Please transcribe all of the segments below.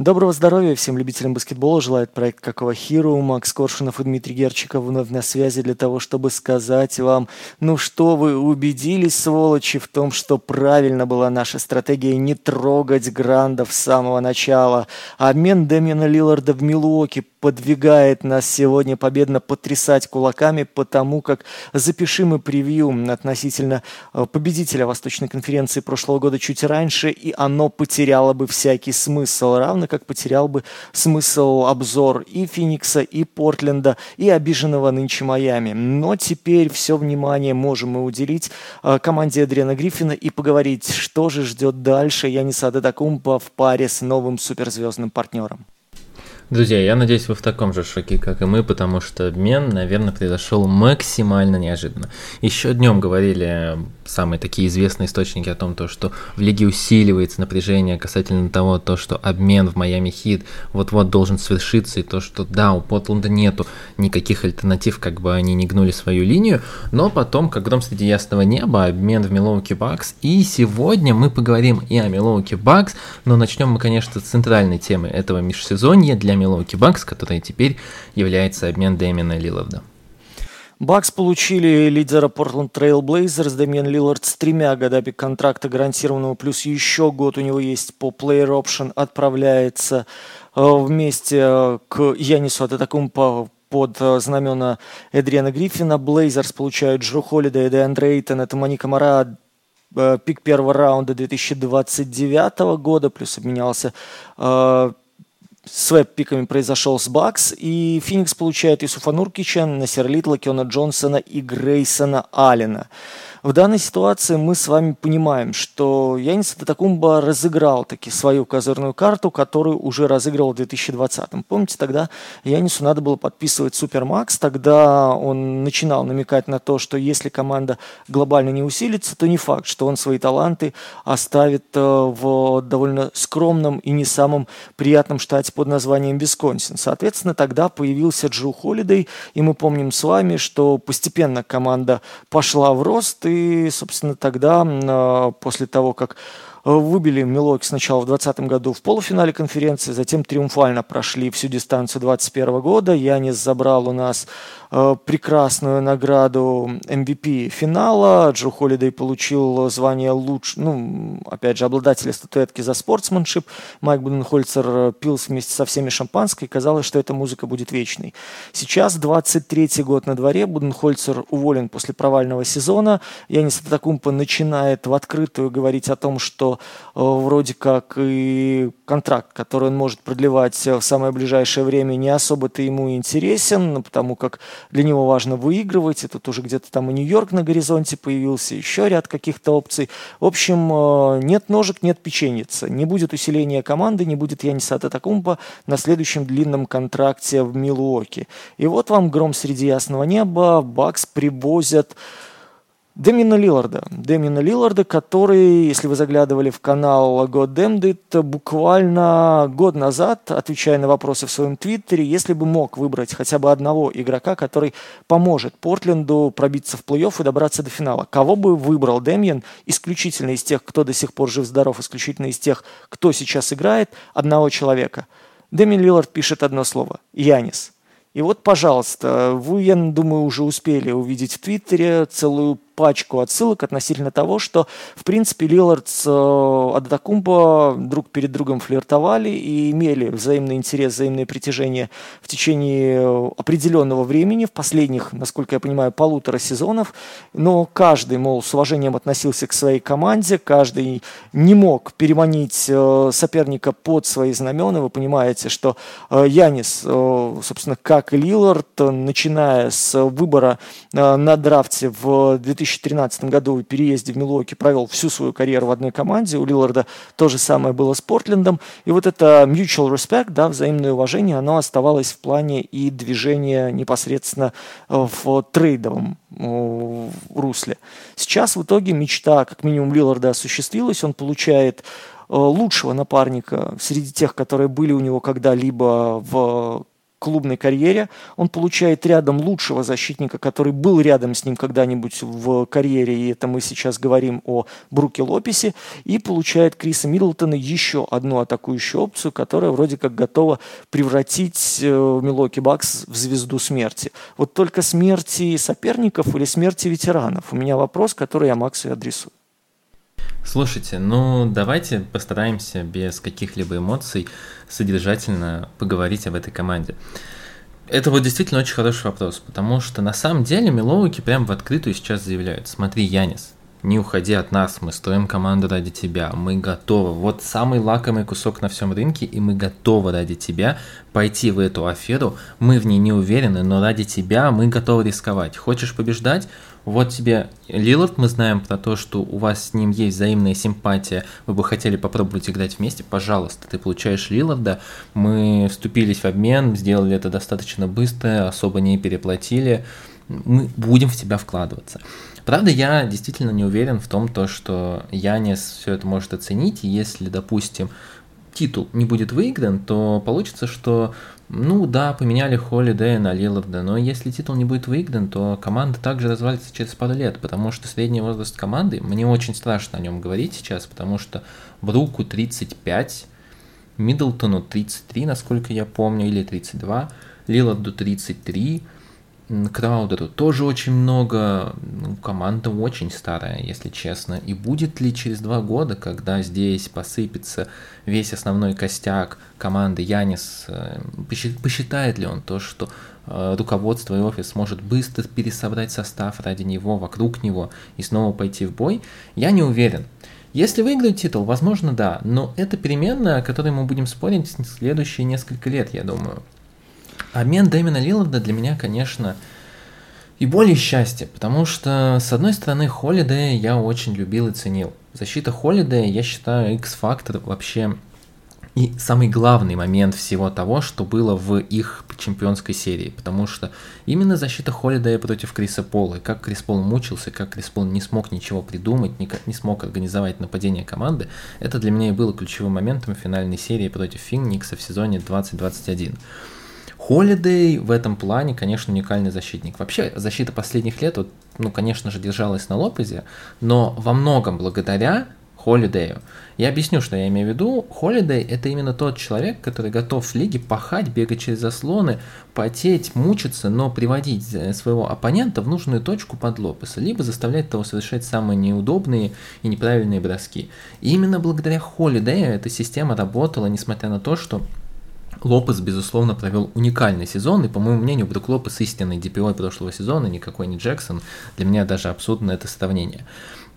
Доброго здоровья всем любителям баскетбола. Желает проект Какого Хиру. Макс Коршунов и Дмитрий Герчиков вновь на связи для того, чтобы сказать вам, ну что вы убедились, сволочи, в том, что правильно была наша стратегия не трогать Грандов с самого начала. Обмен Дэмиана Лилларда в Милуоке подвигает нас сегодня победно потрясать кулаками, потому как запиши мы превью относительно э, победителя Восточной конференции прошлого года чуть раньше, и оно потеряло бы всякий смысл, равно как потерял бы смысл обзор и Феникса, и Портленда, и обиженного нынче Майами. Но теперь все внимание можем мы уделить э, команде Адриана Гриффина и поговорить, что же ждет дальше Яниса Адетакумпа в паре с новым суперзвездным партнером. Друзья, я надеюсь, вы в таком же шоке, как и мы, потому что обмен, наверное, произошел максимально неожиданно. Еще днем говорили самые такие известные источники о том, то, что в лиге усиливается напряжение касательно того, то, что обмен в Майами Хит вот-вот должен свершиться, и то, что да, у Портленда нету никаких альтернатив, как бы они не гнули свою линию, но потом, как гром среди ясного неба, обмен в Милоуки Бакс, и сегодня мы поговорим и о Милоуки Бакс, но начнем мы, конечно, с центральной темы этого межсезонья. Для Милоуки Бакс, которая теперь является обмен Дэмина Лиларда. Бакс получили лидера Portland Trail Blazers Дэмиан Лилард с тремя годами контракта гарантированного, плюс еще год у него есть по player option, отправляется э, вместе э, к Янису Ататакумпа под э, знамена Эдриана Гриффина. Блейзерс получают Джо Холлида и Деандре Эйтон. Это Маника Мара, пик первого раунда 2029 года, плюс обменялся свэп пиками произошел с Бакс, и Феникс получает Исуфа Нуркича, Насер Литла, Киона Джонсона и Грейсона Аллена. В данной ситуации мы с вами понимаем, что Янис Татакумба разыграл таки свою козырную карту, которую уже разыграл в 2020. Помните, тогда Янису надо было подписывать Супермакс, тогда он начинал намекать на то, что если команда глобально не усилится, то не факт, что он свои таланты оставит э, в довольно скромном и не самом приятном штате под названием Висконсин. Соответственно, тогда появился Джо Холидей, и мы помним с вами, что постепенно команда пошла в рост, и, собственно, тогда, а, после того, как выбили Милоки сначала в 2020 году в полуфинале конференции, затем триумфально прошли всю дистанцию 2021 года. Янис забрал у нас э, прекрасную награду MVP финала. Джо Холидей получил звание лучше, ну, опять же, обладателя статуэтки за спортсменшип. Майк Буденхольцер пил вместе со всеми шампанское, казалось, что эта музыка будет вечной. Сейчас 23 год на дворе, Буденхольцер уволен после провального сезона. Янис Атакумпа начинает в открытую говорить о том, что э, вроде как и контракт, который он может продлевать в самое ближайшее время, не особо-то ему интересен, потому как для него важно выигрывать. И тут уже где-то там и Нью-Йорк на горизонте появился, еще ряд каких-то опций. В общем, э, нет ножек, нет печеницы. Не будет усиления команды, не будет Яниса Татакумпа на следующем длинном контракте в Милуоке. И вот вам гром среди ясного неба. Бакс привозят Дэмина Лилларда. Дэмина Лилларда, который, если вы заглядывали в канал God Damned буквально год назад, отвечая на вопросы в своем твиттере, если бы мог выбрать хотя бы одного игрока, который поможет Портленду пробиться в плей-офф и добраться до финала, кого бы выбрал Дэмиан, исключительно из тех, кто до сих пор жив-здоров, исключительно из тех, кто сейчас играет, одного человека. Дэмин Лиллард пишет одно слово – Янис. И вот, пожалуйста, вы, я думаю, уже успели увидеть в Твиттере целую пачку отсылок относительно того, что, в принципе, Лилард с э, Адатакумбо друг перед другом флиртовали и имели взаимный интерес, взаимное притяжение в течение определенного времени, в последних, насколько я понимаю, полутора сезонов, но каждый, мол, с уважением относился к своей команде, каждый не мог переманить э, соперника под свои знамена. Вы понимаете, что э, Янис, собственно, как и Лилард, начиная с выбора на драфте в 2000 2013 году в переезде в Милуоки провел всю свою карьеру в одной команде. У Лилларда то же самое было с Портлендом. И вот это mutual respect, да, взаимное уважение, оно оставалось в плане и движения непосредственно в трейдовом русле. Сейчас в итоге мечта, как минимум, Лилларда осуществилась. Он получает лучшего напарника среди тех, которые были у него когда-либо в клубной карьере. Он получает рядом лучшего защитника, который был рядом с ним когда-нибудь в карьере, и это мы сейчас говорим о Бруке Лопесе, и получает Криса Миддлтона еще одну атакующую опцию, которая вроде как готова превратить э, Милоки Бакс в звезду смерти. Вот только смерти соперников или смерти ветеранов? У меня вопрос, который я Максу и адресую. Слушайте, ну давайте постараемся без каких-либо эмоций содержательно поговорить об этой команде. Это вот действительно очень хороший вопрос, потому что на самом деле Милоуки прям в открытую сейчас заявляют, смотри, Янис, не уходи от нас, мы строим команду ради тебя, мы готовы. Вот самый лакомый кусок на всем рынке, и мы готовы ради тебя пойти в эту аферу. Мы в ней не уверены, но ради тебя мы готовы рисковать. Хочешь побеждать? Вот тебе Лилард, мы знаем про то, что у вас с ним есть взаимная симпатия, вы бы хотели попробовать играть вместе, пожалуйста, ты получаешь Лиларда, мы вступились в обмен, сделали это достаточно быстро, особо не переплатили, мы будем в тебя вкладываться. Правда, я действительно не уверен в том, то, что Янис все это может оценить, если, допустим, титул не будет выигран, то получится, что, ну да, поменяли Холидея на Лиларда, но если титул не будет выигран, то команда также развалится через пару лет, потому что средний возраст команды, мне очень страшно о нем говорить сейчас, потому что Бруку 35, Миддлтону 33, насколько я помню, или 32, Лиларду 33, Краудеру тоже очень много, ну, команда очень старая, если честно. И будет ли через два года, когда здесь посыпется весь основной костяк команды Янис, э, посчитает ли он то, что э, руководство и офис может быстро пересобрать состав ради него, вокруг него и снова пойти в бой, я не уверен. Если выиграют титул, возможно, да, но это переменная, о которой мы будем спорить в следующие несколько лет, я думаю. Обмен Дэмина Лиларда для меня, конечно, и более счастье, потому что, с одной стороны, Холидея я очень любил и ценил. Защита Холидея, я считаю, X-фактор вообще и самый главный момент всего того, что было в их чемпионской серии, потому что именно защита Холидея против Криса Пола, и как Крис Пол мучился, как Крис Пол не смог ничего придумать, никак не смог организовать нападение команды, это для меня и было ключевым моментом финальной серии против Финикса в сезоне 2021. Холидей в этом плане, конечно, уникальный защитник. Вообще, защита последних лет, вот, ну, конечно же, держалась на Лопезе, но во многом благодаря Холидею. Я объясню, что я имею в виду. Холидей – это именно тот человек, который готов в лиге пахать, бегать через заслоны, потеть, мучиться, но приводить э, своего оппонента в нужную точку под Лопеса, либо заставлять того совершать самые неудобные и неправильные броски. И именно благодаря Холидею эта система работала, несмотря на то, что Лопес, безусловно, провел уникальный сезон, и, по моему мнению, Брук Лопес истинный DPO прошлого сезона, никакой не Джексон. Для меня даже абсурдно это сравнение.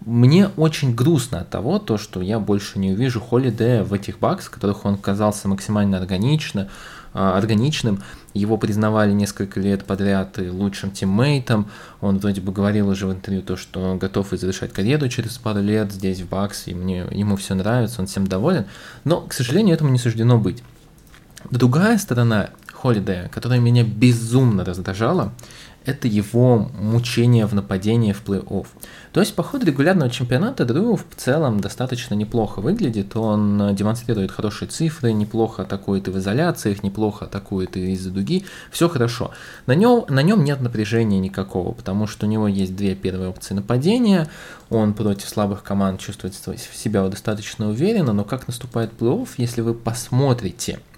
Мне очень грустно от того, то, что я больше не увижу Холидея в этих бакс, в которых он казался максимально органично, а, органичным. Его признавали несколько лет подряд лучшим тиммейтом. Он вроде бы говорил уже в интервью то, что готов и завершать карьеру через пару лет здесь в Бакс, и мне, ему все нравится, он всем доволен. Но, к сожалению, этому не суждено быть. Другая сторона Холидея, которая меня безумно раздражала, это его мучение в нападении в плей-офф. То есть по ходу регулярного чемпионата Дрю в целом достаточно неплохо выглядит, он демонстрирует хорошие цифры, неплохо атакует и в изоляциях, неплохо атакует и из-за дуги, все хорошо. На нем, на нем нет напряжения никакого, потому что у него есть две первые опции нападения, он против слабых команд чувствует себя достаточно уверенно, но как наступает плей-офф, если вы посмотрите –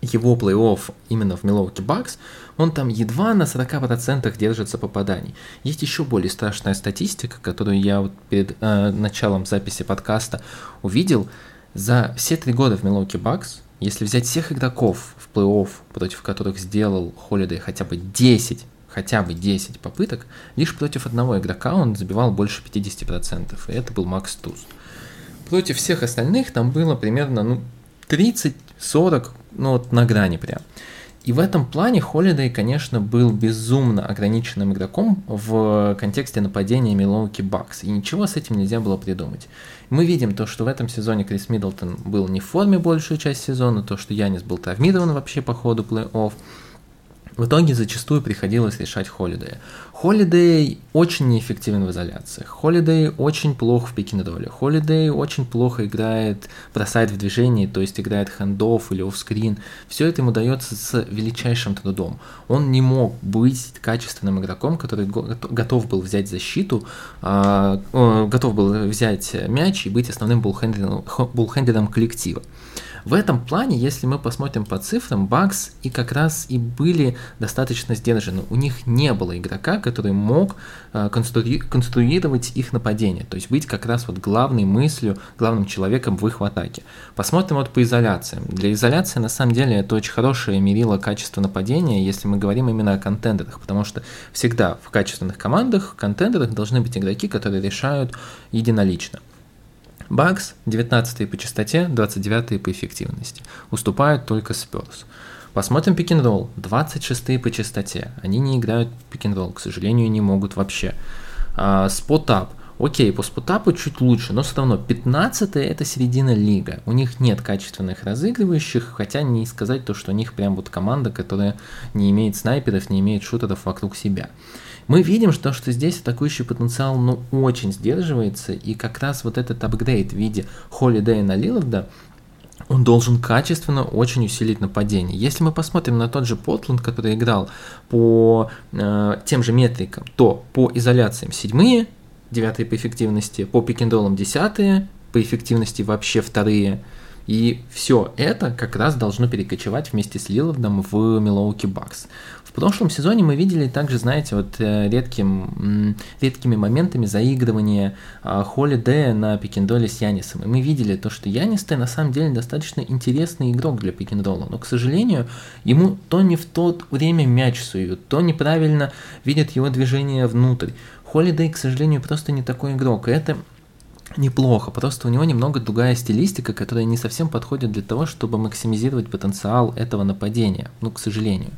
его плей-офф именно в Милоуки Бакс, он там едва на 40% держится попаданий. Есть еще более страшная статистика, которую я вот перед э, началом записи подкаста увидел. За все три года в Милоуки Бакс, если взять всех игроков в плей-офф, против которых сделал Холидей хотя бы 10 хотя бы 10 попыток, лишь против одного игрока он забивал больше 50%, и это был Макс Туз. Против всех остальных там было примерно ну, 30-40 ну вот на грани прям. И в этом плане Холидей, конечно, был безумно ограниченным игроком в контексте нападения Милоуки Бакс, и ничего с этим нельзя было придумать. Мы видим то, что в этом сезоне Крис Миддлтон был не в форме большую часть сезона, то, что Янис был травмирован вообще по ходу плей-офф, в итоге зачастую приходилось решать Холидея. Холидей очень неэффективен в изоляциях. Холидей очень плохо в пике доле. Холидей очень плохо играет, бросает в движении, то есть играет хендов или офскрин. Все это ему дается с величайшим трудом. Он не мог быть качественным игроком, который готов был взять защиту, а, готов был взять мяч и быть основным буллхендером коллектива. В этом плане, если мы посмотрим по цифрам, Бакс и как раз и были достаточно сдержаны. У них не было игрока, который мог э, конструи- конструировать их нападение, то есть быть как раз вот главной мыслью, главным человеком в их атаке. Посмотрим вот по изоляциям. Для изоляции на самом деле это очень хорошее мерило качества нападения, если мы говорим именно о контендерах, потому что всегда в качественных командах, в контендерах должны быть игроки, которые решают единолично. Бакс 19 по частоте, 29 по эффективности. Уступают только Спёрс. Посмотрим пик-н-ролл. 26 по частоте. Они не играют пик-н-ролл, к сожалению, не могут вообще. Спотап. Окей, по спотапу чуть лучше, но все равно 15 это середина лига. У них нет качественных разыгрывающих, хотя не сказать то, что у них прям вот команда, которая не имеет снайперов, не имеет шутеров вокруг себя. Мы видим, что, что здесь атакующий потенциал ну, очень сдерживается, и как раз вот этот апгрейд в виде Холидея на Лиларда, он должен качественно очень усилить нападение. Если мы посмотрим на тот же Портланд, который играл по э, тем же метрикам, то по изоляциям седьмые, девятые по эффективности, по пикендолам десятые, по эффективности вообще вторые, и все это как раз должно перекочевать вместе с Лилардом в Милоуки Бакс. В прошлом сезоне мы видели также, знаете, вот э, редким, редкими моментами заигрывания Холидея на пикендоле с Янисом. И мы видели то, что Янис на самом деле достаточно интересный игрок для пикендола, но, к сожалению, ему то не в то время мяч суют, то неправильно видят его движение внутрь. Холидей, к сожалению, просто не такой игрок, и это неплохо, просто у него немного другая стилистика, которая не совсем подходит для того, чтобы максимизировать потенциал этого нападения, ну, к сожалению.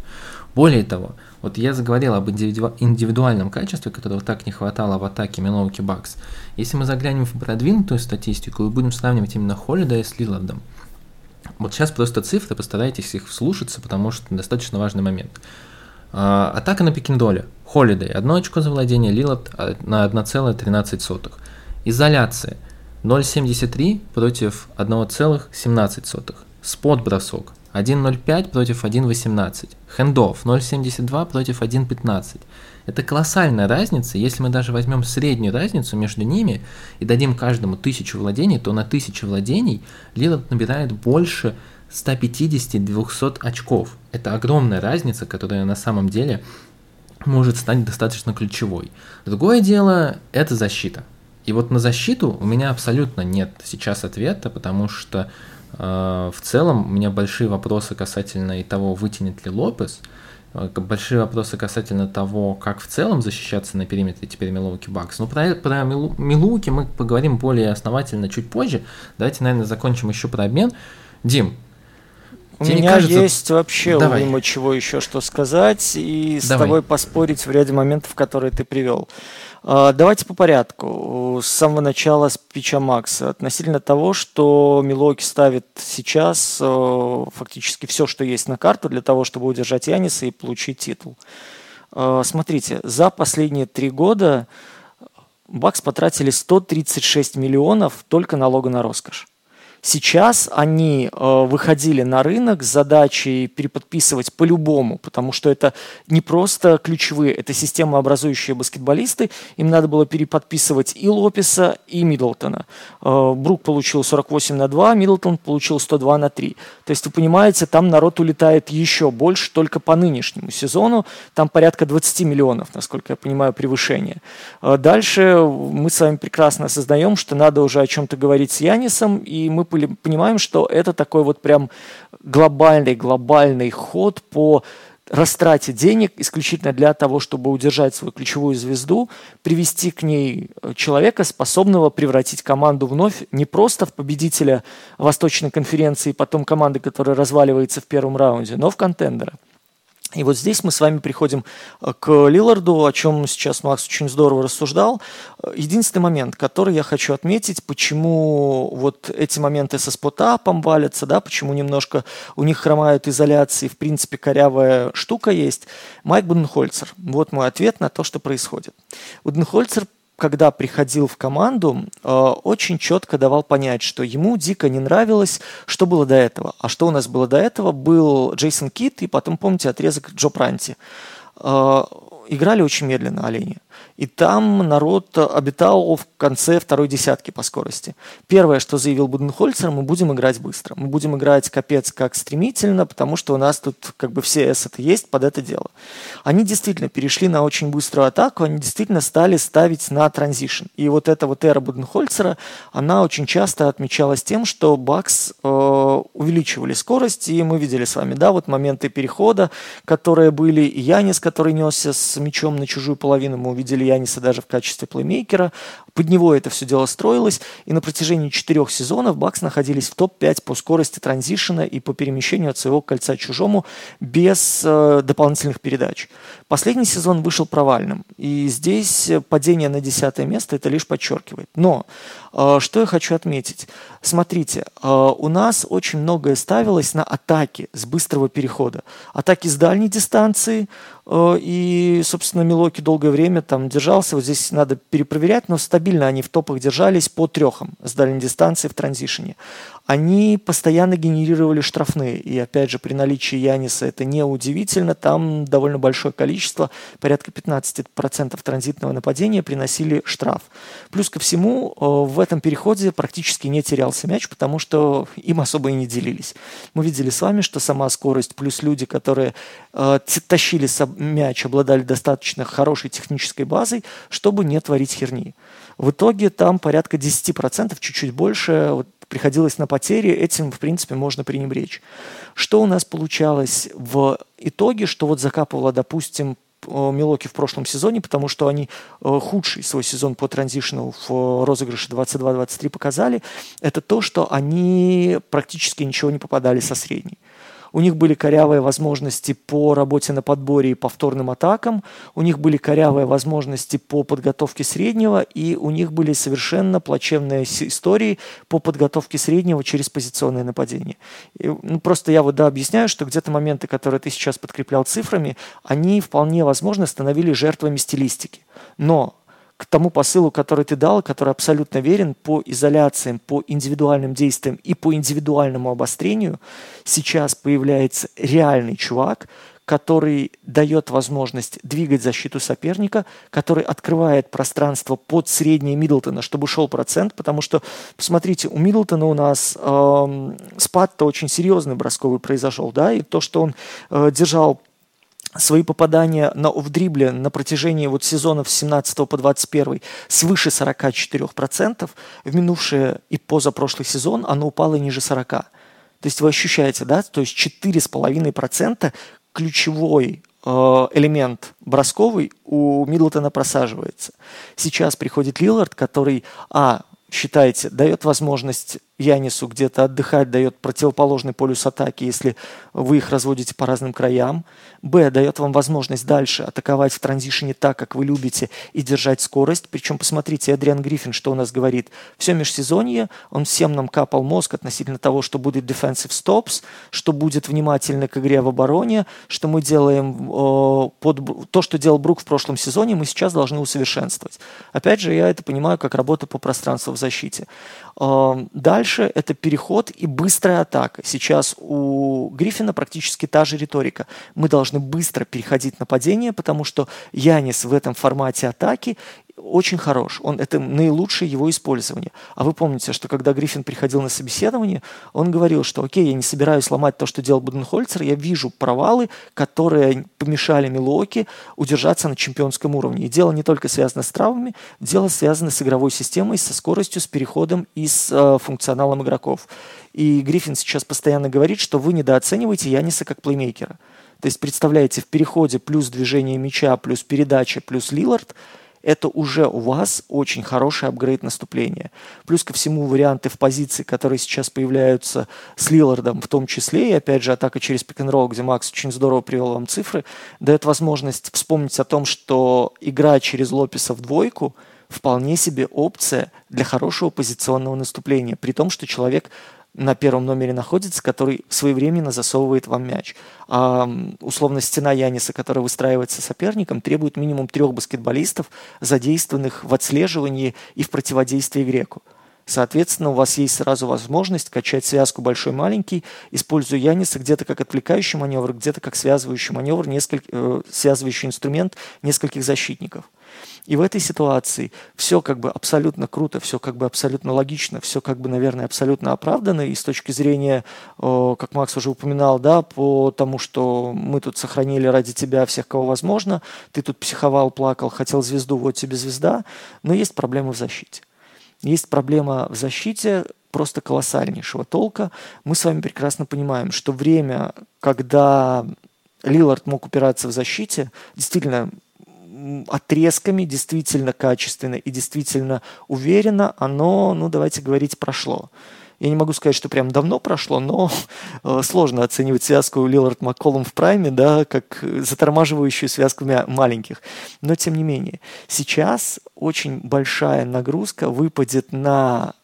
Более того, вот я заговорил об индивидуальном качестве, которого так не хватало в атаке Милоуки Бакс. Если мы заглянем в продвинутую статистику и будем сравнивать именно Холлида с Лилардом, вот сейчас просто цифры, постарайтесь их вслушаться, потому что достаточно важный момент. А, атака на пикиндоле. Холидей 1 очко за владение, Лилард на 1,13. Изоляция 0,73 против 1,17. Спот бросок 1.05 против 1.18. Хендов 0.72 против 1.15. Это колоссальная разница. Если мы даже возьмем среднюю разницу между ними и дадим каждому тысячу владений, то на тысячу владений Лилард набирает больше 150-200 очков. Это огромная разница, которая на самом деле может стать достаточно ключевой. Другое дело – это защита. И вот на защиту у меня абсолютно нет сейчас ответа, потому что в целом у меня большие вопросы касательно и того, вытянет ли Лопес, э, большие вопросы касательно того, как в целом защищаться на периметре теперь Милуки Бакс. Ну, про, про Милу, Милуки мы поговорим более основательно чуть позже. Давайте, наверное, закончим еще про обмен. Дим, у Тебе меня кажется... есть вообще Давай. уйма чего еще что сказать и с Давай. тобой поспорить в ряде моментов, которые ты привел. А, давайте по порядку. С самого начала спича Макса. Относительно того, что Милоки ставит сейчас э, фактически все, что есть на карту для того, чтобы удержать Яниса и получить титул. А, смотрите, за последние три года Бакс потратили 136 миллионов только налога на роскошь. Сейчас они э, выходили на рынок с задачей переподписывать по-любому, потому что это не просто ключевые, это системообразующие баскетболисты. Им надо было переподписывать и Лопеса, и Миддлтона. Э, Брук получил 48 на 2, Миддлтон получил 102 на 3. То есть, вы понимаете, там народ улетает еще больше только по нынешнему сезону. Там порядка 20 миллионов, насколько я понимаю, превышение. Э, дальше мы с вами прекрасно осознаем, что надо уже о чем-то говорить с Янисом, и мы понимаем, что это такой вот прям глобальный-глобальный ход по растрате денег исключительно для того, чтобы удержать свою ключевую звезду, привести к ней э, человека, способного превратить команду вновь не просто в победителя Восточной конференции, потом команды, которая разваливается в первом раунде, но в контендера. И вот здесь мы с вами приходим э, к Лиларду, о чем сейчас Макс очень здорово рассуждал. Единственный момент, который я хочу отметить, почему вот эти моменты со спотапом валятся, да, почему немножко у них хромают изоляции, в принципе, корявая штука есть. Майк Буденхольцер. Вот мой ответ на то, что происходит. Буденхольцер когда приходил в команду, э, очень четко давал понять, что ему дико не нравилось, что было до этого. А что у нас было до этого? Был Джейсон Кит и потом, помните, отрезок Джо Пранти. Э, играли очень медленно олени и там народ обитал в конце второй десятки по скорости. Первое, что заявил Буденхольцер, мы будем играть быстро. Мы будем играть капец как стремительно, потому что у нас тут как бы все эссеты есть под это дело. Они действительно перешли на очень быструю атаку, они действительно стали ставить на транзишн. И вот эта вот эра Буденхольцера, она очень часто отмечалась тем, что Бакс э, увеличивали скорость, и мы видели с вами, да, вот моменты перехода, которые были, и Янис, который несся с мячом на чужую половину, мы увидели Яниса даже в качестве плеймейкера. Под него это все дело строилось, и на протяжении четырех сезонов Бакс находились в топ-5 по скорости транзишена и по перемещению от своего кольца чужому без э, дополнительных передач. Последний сезон вышел провальным, и здесь падение на десятое место это лишь подчеркивает. Но э, что я хочу отметить? Смотрите, э, у нас очень многое ставилось на атаки с быстрого перехода. Атаки с дальней дистанции, э, и, собственно, Милоки долгое время там держался. Вот здесь надо перепроверять, но стабильно они в топах держались по трехам с дальней дистанции в транзишене они постоянно генерировали штрафные. И опять же, при наличии Яниса это не удивительно. Там довольно большое количество, порядка 15% транзитного нападения приносили штраф. Плюс ко всему, э, в этом переходе практически не терялся мяч, потому что им особо и не делились. Мы видели с вами, что сама скорость плюс люди, которые э, тащили мяч, обладали достаточно хорошей технической базой, чтобы не творить херни. В итоге там порядка 10%, чуть-чуть больше, вот приходилось на потери, этим, в принципе, можно пренебречь. Что у нас получалось в итоге, что вот закапывало, допустим, э, Милоки в прошлом сезоне, потому что они э, худший свой сезон по транзишну в розыгрыше 22-23 показали, это то, что они практически ничего не попадали со средней. У них были корявые возможности по работе на подборе и повторным атакам, у них были корявые возможности по подготовке среднего, и у них были совершенно плачевные истории по подготовке среднего через позиционное нападение. И, ну, просто я вот да, объясняю, что где-то моменты, которые ты сейчас подкреплял цифрами, они вполне возможно становились жертвами стилистики. Но к тому посылу, который ты дал, который абсолютно верен по изоляциям, по индивидуальным действиям и по индивидуальному обострению, сейчас появляется реальный чувак, который дает возможность двигать защиту соперника, который открывает пространство под среднее Миддлтона, чтобы шел процент, потому что, посмотрите, у Миддлтона у нас э, спад-то очень серьезный бросковый произошел, да, и то, что он э, держал свои попадания на, в дрибле на протяжении вот сезонов с 17 по 21 свыше 44%, в минувший и позапрошлый сезон оно упало ниже 40%. То есть вы ощущаете, да, то есть 4,5% ключевой э, элемент бросковый у Миддлтона просаживается. Сейчас приходит Лилард, который, а, считаете, дает возможность Янису где-то отдыхать, дает противоположный полюс атаки, если вы их разводите по разным краям. Б, дает вам возможность дальше атаковать в транзишене так, как вы любите, и держать скорость. Причем, посмотрите, Адриан Гриффин, что у нас говорит. Все межсезонье, он всем нам капал мозг относительно того, что будет defensive stops, что будет внимательно к игре в обороне, что мы делаем э, под то, что делал Брук в прошлом сезоне, мы сейчас должны усовершенствовать. Опять же, я это понимаю как работа по пространству в защите. Дальше это переход и быстрая атака. Сейчас у Гриффина практически та же риторика. Мы должны быстро переходить на падение, потому что Янис в этом формате атаки очень хорош. Он, это наилучшее его использование. А вы помните, что когда Гриффин приходил на собеседование, он говорил, что окей, я не собираюсь ломать то, что делал Буденхольцер, я вижу провалы, которые помешали Милуоки удержаться на чемпионском уровне. И дело не только связано с травмами, дело связано с игровой системой, со скоростью, с переходом и с э, функционалом игроков. И Гриффин сейчас постоянно говорит, что вы недооцениваете Яниса как плеймейкера. То есть, представляете, в переходе плюс движение мяча, плюс передача, плюс Лилард – это уже у вас очень хороший апгрейд наступления. Плюс ко всему варианты в позиции, которые сейчас появляются с Лилардом в том числе, и опять же атака через пик н где Макс очень здорово привел вам цифры, дает возможность вспомнить о том, что игра через Лопеса в двойку вполне себе опция для хорошего позиционного наступления, при том, что человек на первом номере находится, который своевременно засовывает вам мяч. А условно стена Яниса, которая выстраивается соперником, требует минимум трех баскетболистов, задействованных в отслеживании и в противодействии Греку. Соответственно, у вас есть сразу возможность качать связку большой-маленький, используя Яниса где-то как отвлекающий маневр, где-то как связывающий маневр, несколько, э, связывающий инструмент нескольких защитников. И в этой ситуации все как бы абсолютно круто, все как бы абсолютно логично, все как бы, наверное, абсолютно оправдано. И с точки зрения, как Макс уже упоминал, да, по тому, что мы тут сохранили ради тебя всех, кого возможно, ты тут психовал, плакал, хотел звезду, вот тебе звезда, но есть проблемы в защите. Есть проблема в защите просто колоссальнейшего толка. Мы с вами прекрасно понимаем, что время, когда Лилард мог упираться в защите, действительно отрезками, действительно качественно и действительно уверенно, оно, ну давайте говорить, прошло. Я не могу сказать, что прям давно прошло, но э, сложно оценивать связку Лилард Макколом в прайме, да, как затормаживающую связку маленьких. Но тем не менее, сейчас очень большая нагрузка выпадет на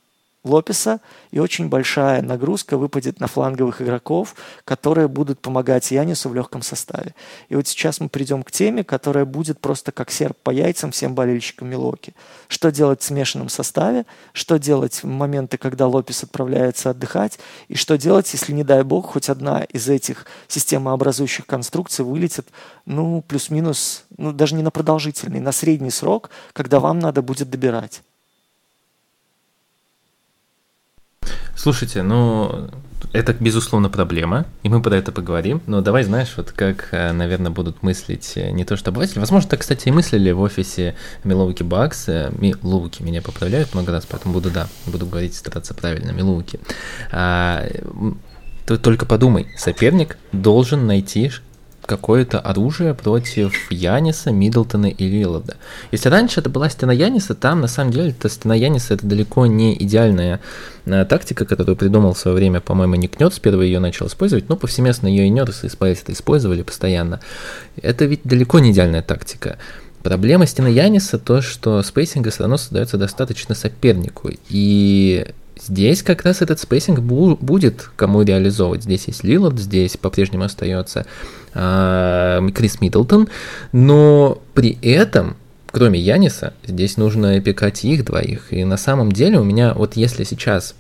Лопеса, и очень большая нагрузка выпадет на фланговых игроков, которые будут помогать Янису в легком составе. И вот сейчас мы придем к теме, которая будет просто как серп по яйцам всем болельщикам Милоки. Что делать в смешанном составе, что делать в моменты, когда Лопес отправляется отдыхать, и что делать, если, не дай бог, хоть одна из этих системообразующих конструкций вылетит, ну, плюс-минус, ну, даже не на продолжительный, на средний срок, когда вам надо будет добирать. Слушайте, ну, это, безусловно, проблема, и мы про это поговорим. Но давай, знаешь, вот как, э, наверное, будут мыслить э, не то что обыватели. Возможно, так, кстати, и мыслили в офисе Милоуки Бакс. Милоуки меня поправляют много раз, поэтому буду, да, буду говорить, стараться правильно, Милоуки. А, ты только подумай, соперник должен найти какое-то оружие против Яниса, Миддлтона и Лилларда. Если раньше это была стена Яниса, там на самом деле эта стена Яниса это далеко не идеальная э, тактика, которую придумал в свое время, по-моему, Ник Нёрс первый ее начал использовать, но повсеместно ее и Нёрс и Спо это использовали постоянно. Это ведь далеко не идеальная тактика. Проблема стены Яниса то, что спейсинга все равно создается достаточно сопернику. И Здесь как раз этот спейсинг бу- будет кому реализовывать. Здесь есть Лиллард, здесь по-прежнему остается э, Крис Миддлтон, но при этом кроме Яниса, здесь нужно опекать их двоих. И на самом деле у меня, вот если сейчас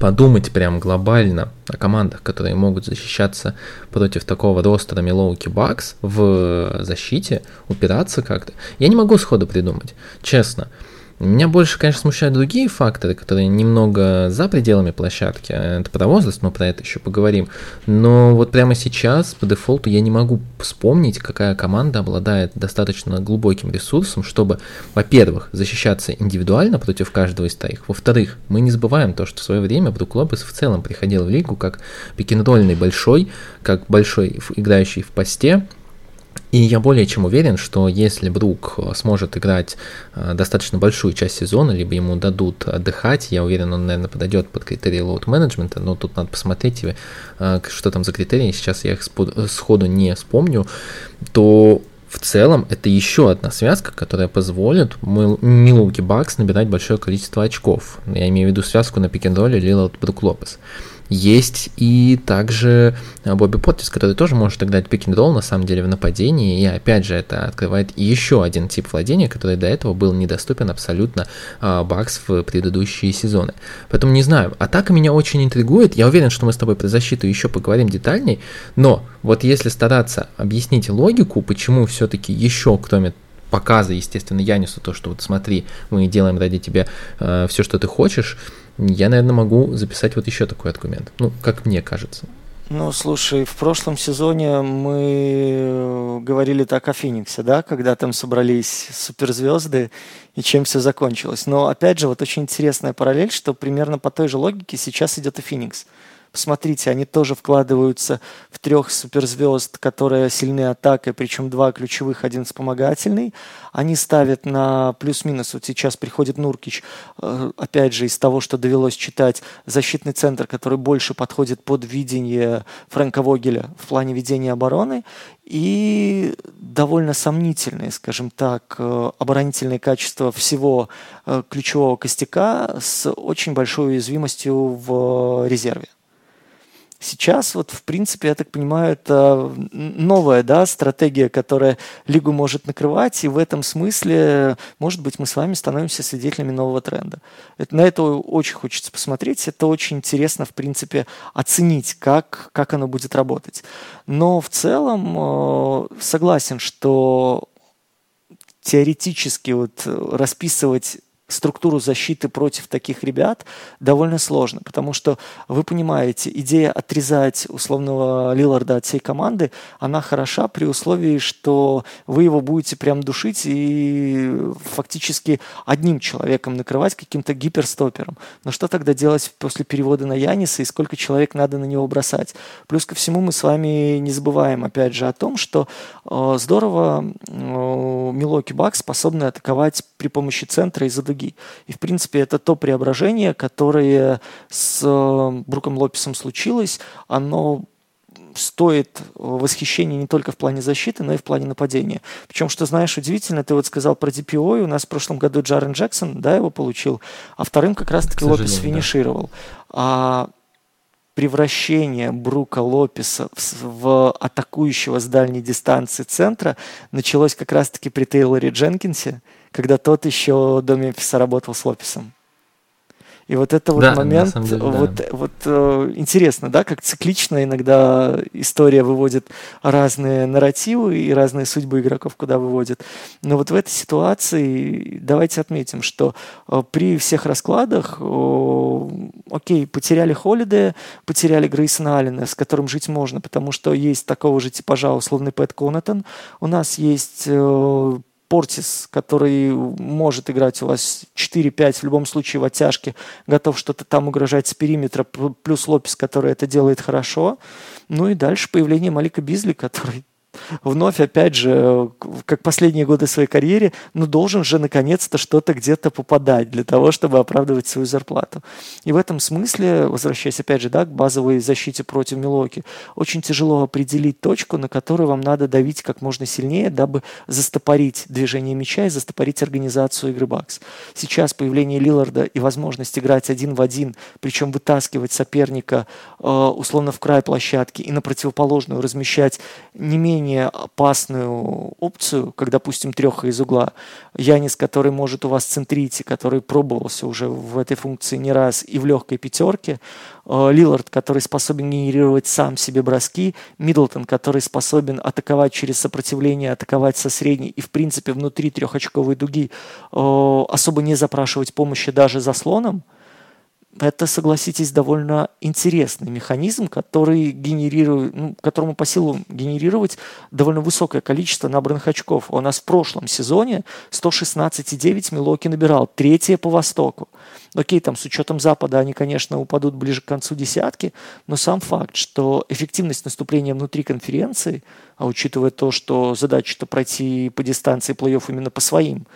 подумать прям глобально о командах, которые могут защищаться против такого ростера Милуоки Бакс в защите, упираться как-то, я не могу сходу придумать, честно. Меня больше, конечно, смущают другие факторы, которые немного за пределами площадки. Это про возраст, мы про это еще поговорим. Но вот прямо сейчас по дефолту я не могу вспомнить, какая команда обладает достаточно глубоким ресурсом, чтобы, во-первых, защищаться индивидуально против каждого из троих. Во-вторых, мы не забываем то, что в свое время Брук Лопес в целом приходил в лигу как пикинрольный большой, как большой играющий в посте, и я более чем уверен, что если Брук сможет играть э, достаточно большую часть сезона, либо ему дадут отдыхать, я уверен, он, наверное, подойдет под критерии load management а, но тут надо посмотреть, э, что там за критерии, сейчас я их сходу не вспомню, то в целом это еще одна связка, которая позволит Милуоки Бакс набирать большое количество очков. Я имею в виду связку на пик-н-ролле Лиллард Брук Лопес. Есть и также э, Бобби Поттис, который тоже может играть пик н на самом деле в нападении, и опять же это открывает еще один тип владения, который до этого был недоступен абсолютно Бакс в предыдущие сезоны. Поэтому не знаю, атака меня очень интригует, я уверен, что мы с тобой про защиту еще поговорим детальней, но вот если стараться объяснить логику, почему все-таки еще кроме показа, естественно, Янису, то, что вот смотри, мы делаем ради тебя э, все, что ты хочешь, я, наверное, могу записать вот еще такой аргумент. Ну, как мне кажется. Ну, слушай, в прошлом сезоне мы говорили так о Фениксе, да, когда там собрались суперзвезды и чем все закончилось. Но, опять же, вот очень интересная параллель, что примерно по той же логике сейчас идет и Феникс. Посмотрите, они тоже вкладываются в трех суперзвезд, которые сильны атакой, причем два ключевых, один вспомогательный. Они ставят на плюс-минус. Вот сейчас приходит Нуркич, э, опять же, из того, что довелось читать, защитный центр, который больше подходит под видение Фрэнка Вогеля в плане ведения обороны и довольно сомнительные, скажем так, э, оборонительные качества всего э, ключевого костяка с очень большой уязвимостью в резерве. Сейчас вот, в принципе, я так понимаю, это новая да, стратегия, которая лигу может накрывать, и в этом смысле, может быть, мы с вами становимся свидетелями нового тренда. Это, на это очень хочется посмотреть, это очень интересно, в принципе, оценить, как, как оно будет работать. Но в целом э, согласен, что теоретически вот расписывать структуру защиты против таких ребят довольно сложно, потому что, вы понимаете, идея отрезать условного Лиларда от всей команды, она хороша при условии, что вы его будете прям душить и фактически одним человеком накрывать каким-то гиперстопером. Но что тогда делать после перевода на Яниса и сколько человек надо на него бросать? Плюс ко всему мы с вами не забываем, опять же, о том, что э, здорово э, Милоки Бак способны атаковать при помощи центра из-за дуги. И, в принципе, это то преображение, которое с э, Бруком Лопесом случилось. Оно стоит восхищения не только в плане защиты, но и в плане нападения. Причем, что знаешь, удивительно, ты вот сказал про DPO, у нас в прошлом году Джарен Джексон, да, его получил, а вторым как раз-таки Лопес финишировал. Да. А превращение Брука Лопеса в, в атакующего с дальней дистанции центра началось как раз-таки при Тейлоре Дженкинсе, когда тот еще до Мемфиса работал с Лопесом. И вот это вот да, момент, деле, вот, да. вот э, интересно, да, как циклично иногда история выводит разные нарративы и разные судьбы игроков куда выводит. Но вот в этой ситуации давайте отметим, что э, при всех раскладах, э, окей, потеряли Холидея, потеряли Грейсона Аллена, с которым жить можно, потому что есть такого же типажа условный Пэт Конатон, у нас есть э, Портис, который может играть у вас 4-5 в любом случае в оттяжке, готов что-то там угрожать с периметра, плюс Лопес, который это делает хорошо. Ну и дальше появление Малика Бизли, который вновь, опять же, как последние годы своей карьеры, ну, должен же наконец-то что-то где-то попадать для того, чтобы оправдывать свою зарплату. И в этом смысле, возвращаясь опять же да, к базовой защите против Милоки, очень тяжело определить точку, на которую вам надо давить как можно сильнее, дабы застопорить движение мяча и застопорить организацию игры Бакс. Сейчас появление Лиларда и возможность играть один в один, причем вытаскивать соперника э, условно в край площадки и на противоположную размещать не менее менее опасную опцию, как, допустим, треха из угла. Янис, который может у вас центрить, и который пробовался уже в этой функции не раз и в легкой пятерке. Э, Лилард, который способен генерировать сам себе броски. Миддлтон, который способен атаковать через сопротивление, атаковать со средней и, в принципе, внутри трехочковой дуги э, особо не запрашивать помощи даже заслоном – это, согласитесь, довольно интересный механизм, который генерирует, ну, которому по силу генерировать довольно высокое количество набранных очков. У нас в прошлом сезоне 116,9 Милоки набирал, третье по Востоку. Окей, там с учетом Запада они, конечно, упадут ближе к концу десятки, но сам факт, что эффективность наступления внутри конференции, а учитывая то, что задача-то пройти по дистанции плей-офф именно по своим,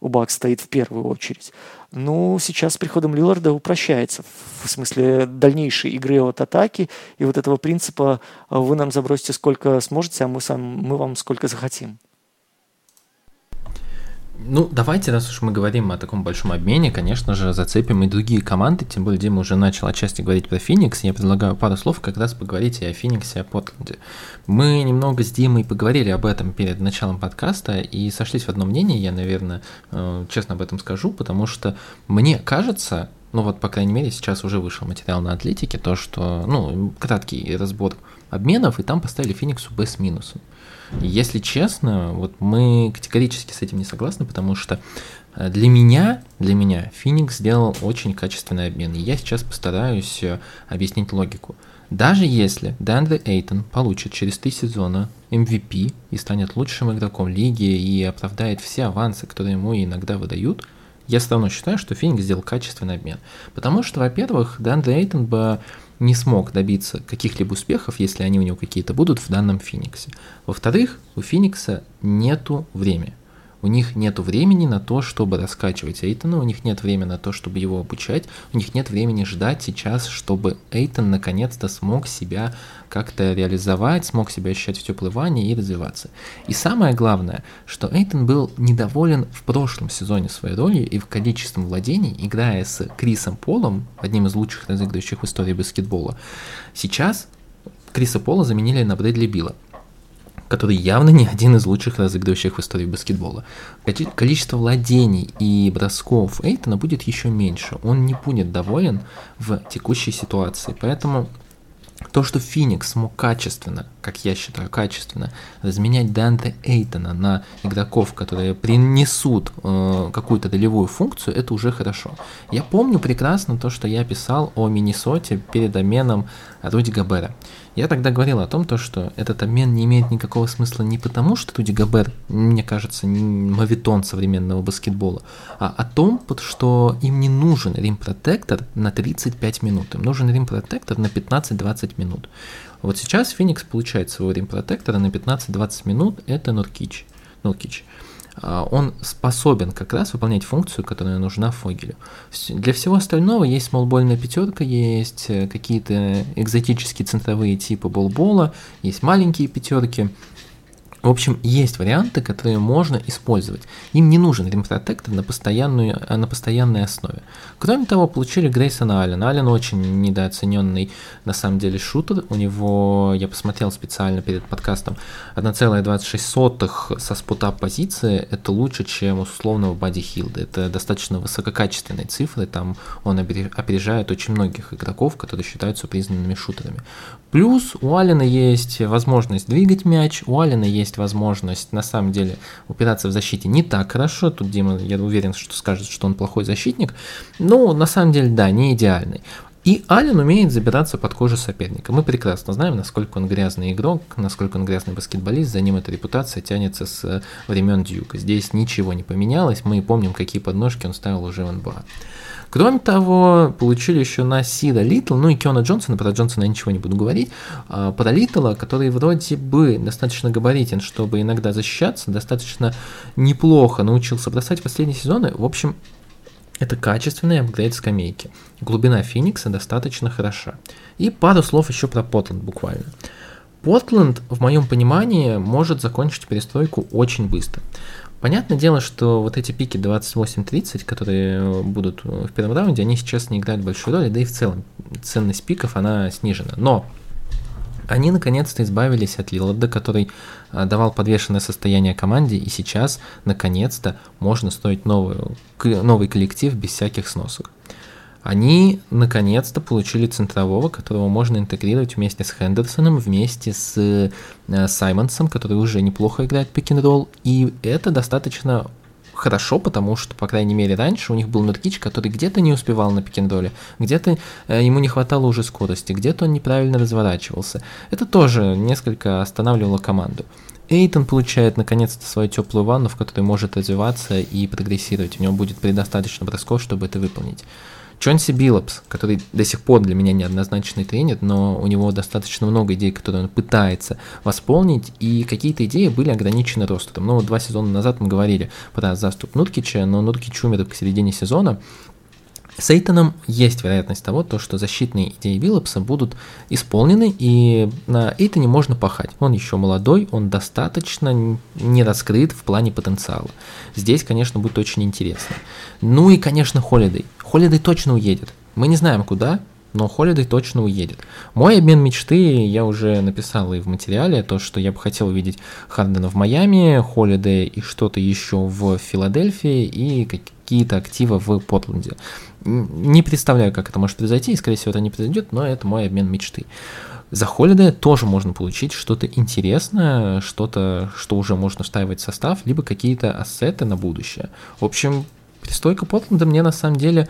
у Бак стоит в первую очередь. Ну, сейчас с приходом Лиларда упрощается в смысле дальнейшей игры от атаки и вот этого принципа вы нам забросите сколько сможете, а мы, сам, мы вам сколько захотим. Ну, давайте, раз уж мы говорим о таком большом обмене, конечно же, зацепим и другие команды, тем более Дима уже начал отчасти говорить про Феникс, я предлагаю пару слов как раз поговорить и о Фениксе, о Портленде. Мы немного с Димой поговорили об этом перед началом подкаста и сошлись в одном мнении, я, наверное, э, честно об этом скажу, потому что мне кажется, ну вот, по крайней мере, сейчас уже вышел материал на Атлетике, то, что, ну, краткий разбор обменов, и там поставили Фениксу Б с. Если честно, вот мы категорически с этим не согласны, потому что э, для меня, для меня Феникс сделал очень качественный обмен, и я сейчас постараюсь э, объяснить логику. Даже если Дандре Эйтон получит через три сезона MVP и станет лучшим игроком лиги и оправдает все авансы, которые ему иногда выдают, я все равно считаю, что Феникс сделал качественный обмен. Потому что, во-первых, Дандре Эйтон бы не смог добиться каких-либо успехов, если они у него какие-то будут в данном Фениксе. Во-вторых, у Феникса нету времени. У них нет времени на то, чтобы раскачивать Эйтона, у них нет времени на то, чтобы его обучать, у них нет времени ждать сейчас, чтобы Эйтон наконец-то смог себя как-то реализовать, смог себя ощущать в теплой ванне и развиваться. И самое главное, что Эйтон был недоволен в прошлом сезоне своей ролью и в количестве владений, играя с Крисом Полом, одним из лучших разыгрывающих в истории баскетбола. Сейчас Криса Пола заменили на Брэдли Билла который явно не один из лучших разыгрывающих в истории баскетбола. Количество владений и бросков Эйтона будет еще меньше. Он не будет доволен в текущей ситуации. Поэтому то, что Феникс смог качественно, как я считаю, качественно разменять Данте Эйтона на игроков, которые принесут э, какую-то долевую функцию, это уже хорошо. Я помню прекрасно то, что я писал о Миннесоте перед обменом Руди Габера. Я тогда говорил о том, то, что этот обмен не имеет никакого смысла не потому, что Руди Габер, мне кажется, мавитон современного баскетбола, а о том, что им не нужен рим-протектор на 35 минут, им нужен рим-протектор на 15-20 минут. Вот сейчас Феникс получает своего рим-протектора на 15-20 минут, это Нуркич. Нуркич. А, он способен как раз выполнять функцию, которая нужна Фогелю. Для всего остального есть смолбольная пятерка, есть э, какие-то экзотические центровые типы болбола, есть маленькие пятерки, в общем, есть варианты, которые можно использовать. Им не нужен ремпротектор на, постоянную, на постоянной основе. Кроме того, получили Грейсона Аллена. Аллен очень недооцененный на самом деле шутер. У него, я посмотрел специально перед подкастом, 1,26 со спутап позиции. Это лучше, чем условного Бади Хилда. Это достаточно высококачественные цифры. Там он опережает очень многих игроков, которые считаются признанными шутерами. Плюс у Алина есть возможность двигать мяч, у Алина есть возможность на самом деле упираться в защите не так хорошо. Тут Дима, я уверен, что скажет, что он плохой защитник. Но на самом деле, да, не идеальный. И Ален умеет забираться под кожу соперника. Мы прекрасно знаем, насколько он грязный игрок, насколько он грязный баскетболист. За ним эта репутация тянется с времен Дьюка. Здесь ничего не поменялось. Мы помним, какие подножки он ставил уже в НБА. Кроме того, получили еще на Сида Литл, ну и Киона Джонсона, про Джонсона я ничего не буду говорить, а, про Литла, который вроде бы достаточно габаритен, чтобы иногда защищаться, достаточно неплохо научился бросать последние сезоны. В общем, это качественный апгрейд скамейки. Глубина Феникса достаточно хороша. И пару слов еще про Портленд буквально. Портленд, в моем понимании, может закончить перестройку очень быстро. Понятное дело, что вот эти пики 28-30, которые будут в первом раунде, они сейчас не играют большую роль, да и в целом ценность пиков, она снижена. Но они наконец-то избавились от Лиларда, который а, давал подвешенное состояние команде, и сейчас наконец-то можно строить новую, новый коллектив без всяких сносок. Они наконец-то получили центрового, которого можно интегрировать вместе с Хендерсоном, вместе с э, Саймонсом, который уже неплохо играет пик-н-ролл. И это достаточно хорошо, потому что, по крайней мере, раньше у них был Нуркич, который где-то не успевал на пикендоле, где-то э, ему не хватало уже скорости, где-то он неправильно разворачивался. Это тоже несколько останавливало команду. Эйтон получает наконец-то свою теплую ванну, в которой может развиваться и прогрессировать. У него будет предостаточно бросков, чтобы это выполнить. Чонси Биллопс, который до сих пор для меня неоднозначный тренер, но у него достаточно много идей, которые он пытается восполнить, и какие-то идеи были ограничены ростом. Ну, два сезона назад мы говорили про заступ Нуркича, но Нуркич умер к середине сезона, с Эйтоном есть вероятность того, то, что защитные идеи Виллопса будут исполнены, и на Эйтоне можно пахать. Он еще молодой, он достаточно не раскрыт в плане потенциала. Здесь, конечно, будет очень интересно. Ну и, конечно, Холидей. Холидей точно уедет. Мы не знаем куда, но Холидей точно уедет. Мой обмен мечты я уже написал и в материале, то, что я бы хотел увидеть Хардена в Майами, Холидей и что-то еще в Филадельфии и какие-то активы в Портленде. Не представляю, как это может произойти, и, скорее всего, это не произойдет, но это мой обмен мечты. За Холидея тоже можно получить что-то интересное, что-то, что уже можно встраивать в состав, либо какие-то ассеты на будущее. В общем, перестройка Портленда мне на самом деле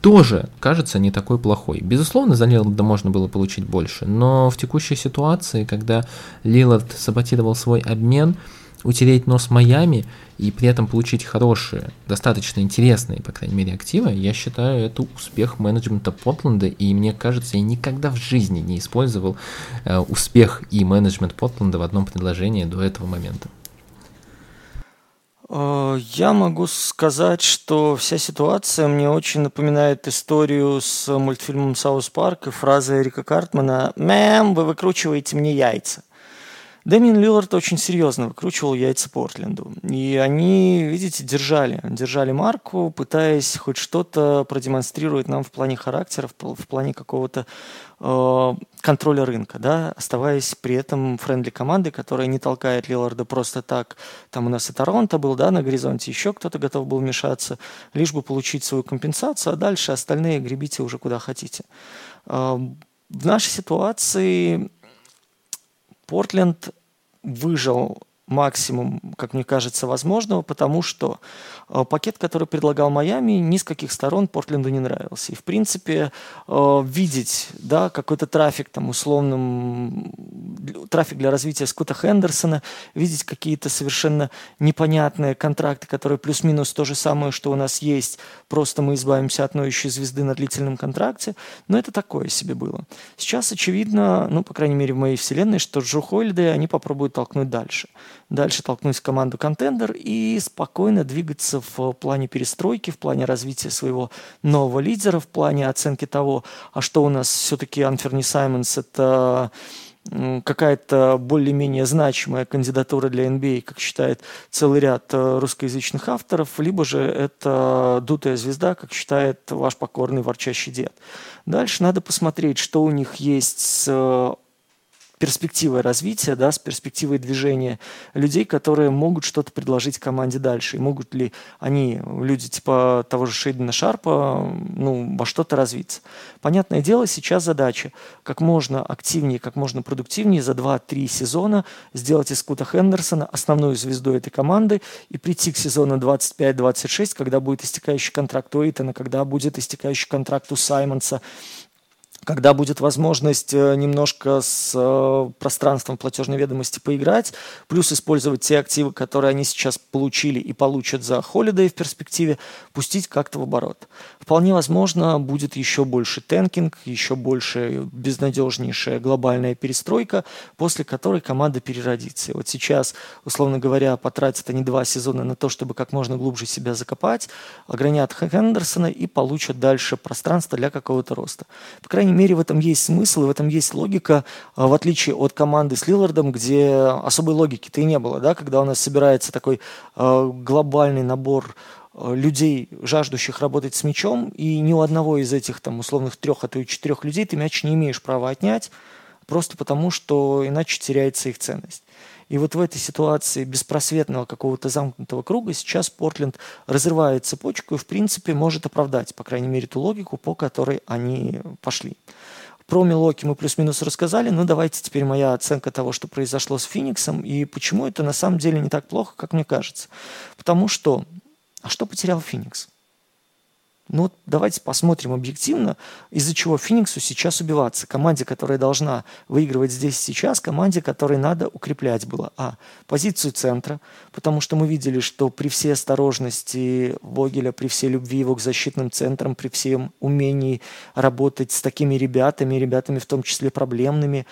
тоже кажется не такой плохой. Безусловно, за Лиларда можно было получить больше, но в текущей ситуации, когда Лилард саботировал свой обмен, утереть нос Майами и при этом получить хорошие, достаточно интересные, по крайней мере, активы, я считаю, это успех менеджмента Портленда, и мне кажется, я никогда в жизни не использовал э, успех и менеджмент Портленда в одном предложении до этого момента. Э, я могу сказать, что вся ситуация мне очень напоминает историю с мультфильмом «Саус Парк» и фразы Эрика Картмана «Мэм, вы выкручиваете мне яйца». Дэмиан Лиллард очень серьезно выкручивал яйца Портленду. И они, видите, держали, держали марку, пытаясь хоть что-то продемонстрировать нам в плане характера, в, плане какого-то э, контроля рынка, да, оставаясь при этом friendly командой, которая не толкает Лилларда просто так. Там у нас и Торонто был, да, на горизонте, еще кто-то готов был вмешаться, лишь бы получить свою компенсацию, а дальше остальные гребите уже куда хотите. Э, в нашей ситуации Портленд выжил максимум, как мне кажется, возможного, потому что пакет, который предлагал Майами, ни с каких сторон Портленду не нравился. И, в принципе, э, видеть да, какой-то трафик, там, условным, трафик для развития Скотта Хендерсона, видеть какие-то совершенно непонятные контракты, которые плюс-минус то же самое, что у нас есть, просто мы избавимся от ноющей звезды на длительном контракте, но это такое себе было. Сейчас очевидно, ну, по крайней мере, в моей вселенной, что Джо Хольде они попробуют толкнуть дальше дальше толкнуть команду контендер и спокойно двигаться в плане перестройки, в плане развития своего нового лидера, в плане оценки того, а что у нас все-таки Анферни Саймонс это какая-то более-менее значимая кандидатура для NBA, а, как считает целый ряд э, русскоязычных авторов, либо же это дутая звезда, как считает ваш покорный ворчащий дед. Дальше надо посмотреть, что у них есть с перспективой развития, да, с перспективой движения людей, которые могут что-то предложить команде дальше. И могут ли они, люди типа того же Шейдена Шарпа, ну, во что-то развиться. Понятное дело, сейчас задача как можно активнее, как можно продуктивнее за 2-3 сезона сделать из Кута Хендерсона основную звезду этой команды и прийти к сезону 25-26, когда будет истекающий контракт у Эйтона, когда будет истекающий контракт у Саймонса, когда будет возможность э, немножко с э, пространством платежной ведомости поиграть, плюс использовать те активы, которые они сейчас получили и получат за холидей в перспективе, пустить как-то в оборот. Вполне возможно, будет еще больше тенкинг, еще больше безнадежнейшая глобальная перестройка, после которой команда переродится. И вот сейчас, условно говоря, потратят они два сезона на то, чтобы как можно глубже себя закопать, огранят Хендерсона и получат дальше пространство для какого-то роста. По крайней крайней мере, в этом есть смысл, и в этом есть логика, а, в отличие от команды с Лиллардом, где особой логики-то и не было, да, когда у нас собирается такой а, глобальный набор а, людей, жаждущих работать с мячом, и ни у одного из этих там условных трех, а то и четырех людей ты мяч не имеешь права отнять, просто потому что иначе теряется их ценность. И вот в этой ситуации беспросветного какого-то замкнутого круга сейчас Портленд разрывает цепочку и, в принципе, может оправдать, по крайней мере, ту логику, по которой они пошли. Про Милоки мы плюс-минус рассказали, но давайте теперь моя оценка того, что произошло с Фениксом и почему это на самом деле не так плохо, как мне кажется. Потому что, а что потерял Феникс? Ну давайте посмотрим объективно, из-за чего Фениксу сейчас убиваться. Команде, которая должна выигрывать здесь сейчас, команде, которой надо укреплять было. А. Позицию центра, потому что мы видели, что при всей осторожности Вогеля, при всей любви его к защитным центрам, при всем умении работать с такими ребятами, ребятами в том числе проблемными,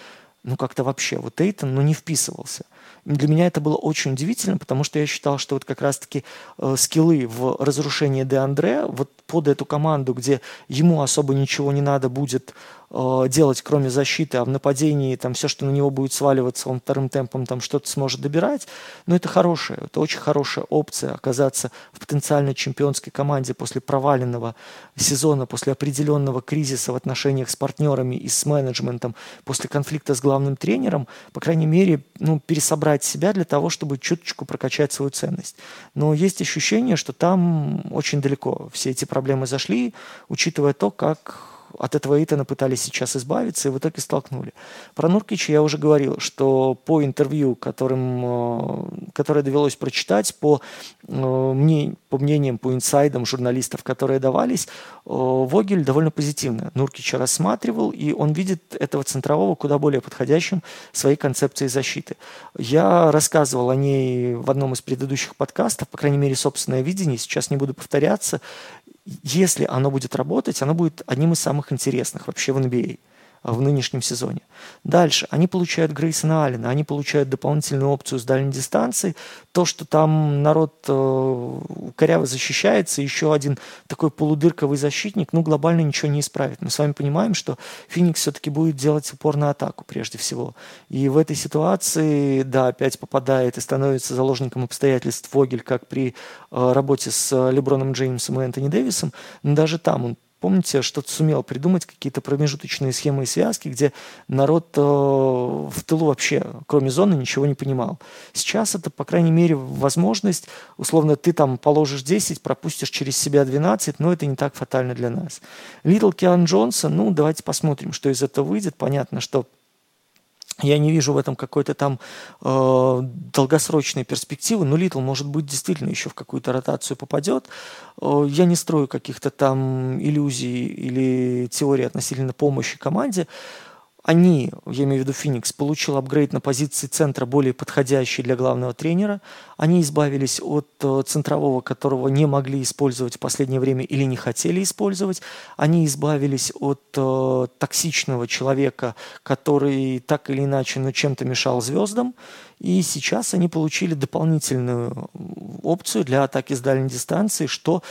ну как-то вообще вот Эйтон ну, не вписывался – для меня это было очень удивительно, потому что я считал, что вот как раз-таки э, скиллы в разрушении Де Андре вот под эту команду, где ему особо ничего не надо будет Э, делать, кроме защиты, а в нападении там все, что на него будет сваливаться, он вторым темпом там что-то сможет добирать, но это хорошая, это очень хорошая опция оказаться в потенциально чемпионской команде после проваленного сезона, после определенного кризиса в отношениях с партнерами и с менеджментом, после конфликта с главным тренером, по крайней мере, ну, пересобрать себя для того, чтобы чуточку прокачать свою ценность. Но есть ощущение, что там очень далеко все эти проблемы зашли, учитывая то, как от этого Итана пытались сейчас избавиться и в итоге столкнули. Про Нуркича я уже говорил, что по интервью, которым, э, которое довелось прочитать, по, мне, по мнениям, по инсайдам журналистов, которые давались, Вогель довольно позитивно Нуркича рассматривал, и он видит этого центрового куда более подходящим своей концепции защиты. Я рассказывал о ней в одном из предыдущих подкастов, по крайней мере, собственное видение, сейчас не буду повторяться если оно будет работать, оно будет одним из самых интересных вообще в NBA в нынешнем сезоне. Дальше. Они получают Грейсона Аллена, они получают дополнительную опцию с дальней дистанции. То, что там народ э, коряво защищается, еще один такой полудырковый защитник, ну, глобально ничего не исправит. Мы с вами понимаем, что Феникс все-таки будет делать упор на атаку прежде всего. И в этой ситуации, да, опять попадает и становится заложником обстоятельств Вогель, как при э, работе с Леброном Джеймсом и Энтони Дэвисом. Но даже там он Помните, что-то сумел придумать, какие-то промежуточные схемы и связки, где народ э, в тылу вообще, кроме зоны, ничего не понимал. Сейчас это, по крайней мере, возможность, условно, ты там положишь 10, пропустишь через себя 12, но это не так фатально для нас. Литл Киан Джонсон, ну, давайте посмотрим, что из этого выйдет. Понятно, что я не вижу в этом какой-то там э, долгосрочной перспективы, но Литл, может быть, действительно еще в какую-то ротацию попадет. Э, я не строю каких-то там иллюзий или теорий относительно помощи команде они, я имею в виду Феникс, получил апгрейд на позиции центра более подходящий для главного тренера. Они избавились от э, центрового, которого не могли использовать в последнее время или не хотели использовать. Они избавились от э, токсичного человека, который так или иначе, но чем-то мешал звездам. И сейчас они получили дополнительную опцию для атаки с дальней дистанции, что,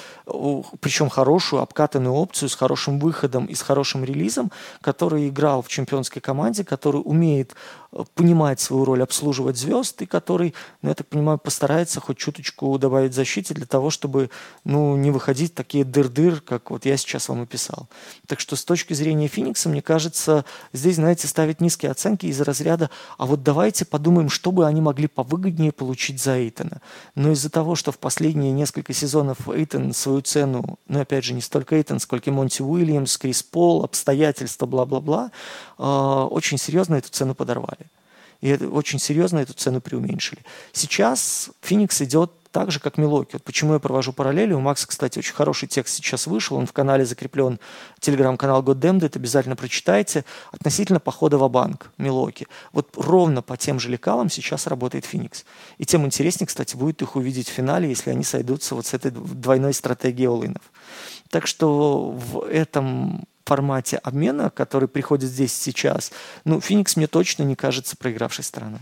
причем хорошую, обкатанную опцию с хорошим выходом и с хорошим релизом, который играл в чемпионской команде, который умеет э, понимать свою роль, обслуживать звезд, и который, ну, я так понимаю, постарается хоть чуточку добавить защите для того, чтобы ну, не выходить такие дыр-дыр, как вот я сейчас вам описал. Так что с точки зрения Феникса, мне кажется, здесь, знаете, ставить низкие оценки из разряда, а вот давайте подумаем, что бы они могли повыгоднее получить за Эйтона. Но из-за того, что в последние несколько сезонов Эйтон свою цену, ну опять же не столько Эйтон, сколько Монти Уильямс, Крис Пол, обстоятельства, бла-бла-бла, э, очень серьезно эту цену подорвали. И это, очень серьезно эту цену преуменьшили. Сейчас Феникс идет так же, как Милоки. Вот почему я провожу параллели. У Макса, кстати, очень хороший текст сейчас вышел. Он в канале закреплен, телеграм-канал Goddammit, обязательно прочитайте. Относительно похода в банк Милоки. Вот ровно по тем же лекалам сейчас работает Феникс. И тем интереснее, кстати, будет их увидеть в финале, если они сойдутся вот с этой двойной стратегией Олинов. Так что в этом формате обмена, который приходит здесь сейчас, ну, Феникс мне точно не кажется проигравшей стороной.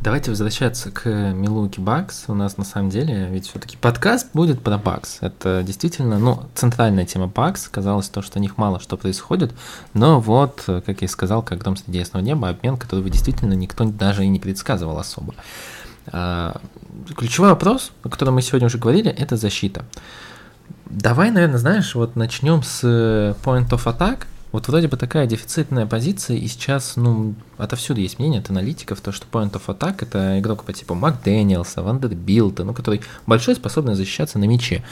Давайте возвращаться к Милуки Бакс. У нас на самом деле ведь все-таки подкаст будет про Бакс. Это действительно, ну, центральная тема Бакс. Казалось то, что у них мало что происходит. Но вот, как я и сказал, как дом среди ясного неба, обмен, который действительно никто даже и не предсказывал особо. А, ключевой вопрос, о котором мы сегодня уже говорили, это защита. Давай, наверное, знаешь, вот начнем с Point of Attack – вот вроде бы такая дефицитная позиция, и сейчас, ну, отовсюду есть мнение от аналитиков, то, что Point of Attack — это игрок по типу Мак Дэниелса, Вандербилта, ну, который большой, способный защищаться на мяче.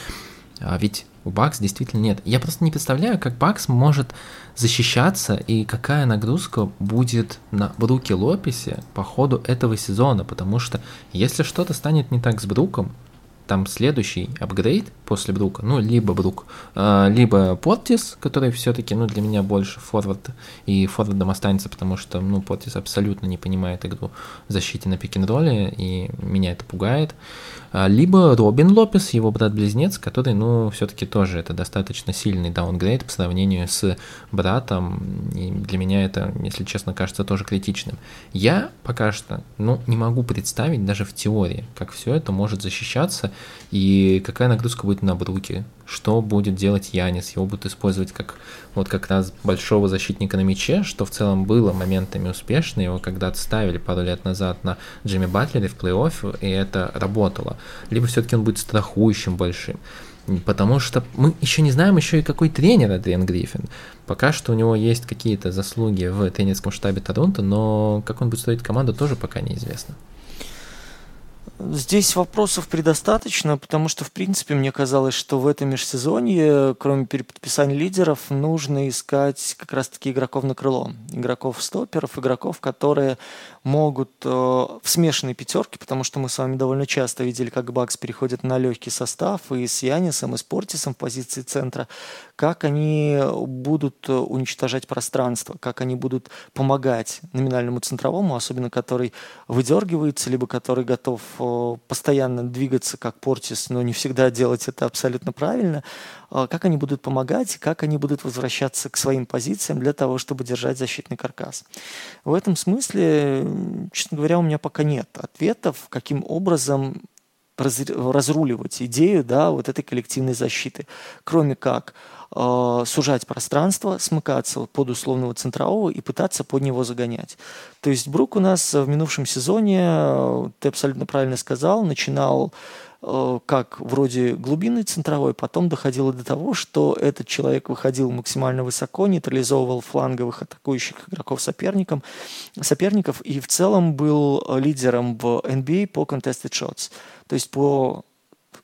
А ведь у Бакс действительно нет. Я просто не представляю, как Бакс может защищаться и какая нагрузка будет на Бруке Лопесе по ходу этого сезона, потому что если что-то станет не так с Бруком, там следующий апгрейд после Брука, ну, либо Брук, э, либо Портис, который все-таки, ну, для меня больше форвард, и форвардом останется, потому что, ну, Портис абсолютно не понимает игру в защите на пик ролле и меня это пугает. А, либо Робин Лопес, его брат-близнец, который, ну, все-таки тоже это достаточно сильный даунгрейд по сравнению с братом, и для меня это, если честно, кажется тоже критичным. Я пока что, ну, не могу представить даже в теории, как все это может защищаться, и какая нагрузка будет на Бруке, что будет делать Янис, его будут использовать как вот как раз большого защитника на мяче, что в целом было моментами успешно, его когда-то ставили пару лет назад на Джимми Батлере в плей-офф, и это работало. Либо все-таки он будет страхующим большим. Потому что мы еще не знаем еще и какой тренер Адриан Гриффин. Пока что у него есть какие-то заслуги в тренерском штабе Торонто, но как он будет строить команду, тоже пока неизвестно. Здесь вопросов предостаточно, потому что, в принципе, мне казалось, что в этом межсезонье, кроме переподписания лидеров, нужно искать как раз-таки игроков на крыло. Игроков-стоперов, игроков, которые могут э, в смешанной пятерке, потому что мы с вами довольно часто видели, как Бакс переходит на легкий состав и с Янисом, и с Портисом в позиции центра, как они будут уничтожать пространство, как они будут помогать номинальному центровому, особенно который выдергивается, либо который готов э, постоянно двигаться, как Портис, но не всегда делать это абсолютно правильно, э, как они будут помогать, как они будут возвращаться к своим позициям для того, чтобы держать защитный каркас. В этом смысле честно говоря, у меня пока нет ответов, каким образом разруливать идею да, вот этой коллективной защиты, кроме как э, сужать пространство, смыкаться под условного центрового и пытаться под него загонять. То есть Брук у нас в минувшем сезоне, э, ты абсолютно правильно сказал, начинал Э, как вроде глубинный центровой, потом доходило до того, что этот человек выходил максимально высоко, нейтрализовывал фланговых атакующих игроков соперникам, соперников и в целом был лидером в NBA по contested shots, то есть по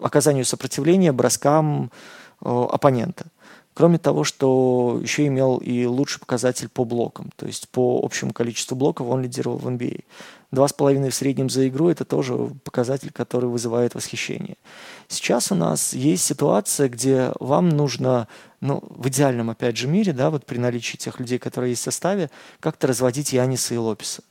оказанию сопротивления броскам оппонента. Кроме того, что еще имел и лучший показатель по блокам, то есть по общему количеству блоков он лидировал в NBA. Два с половиной в среднем за игру – это тоже показатель, который вызывает восхищение. Сейчас у нас есть ситуация, где вам нужно, ну, в идеальном, опять же, мире, да, вот при наличии тех людей, которые есть в составе, как-то разводить Яниса и Лопеса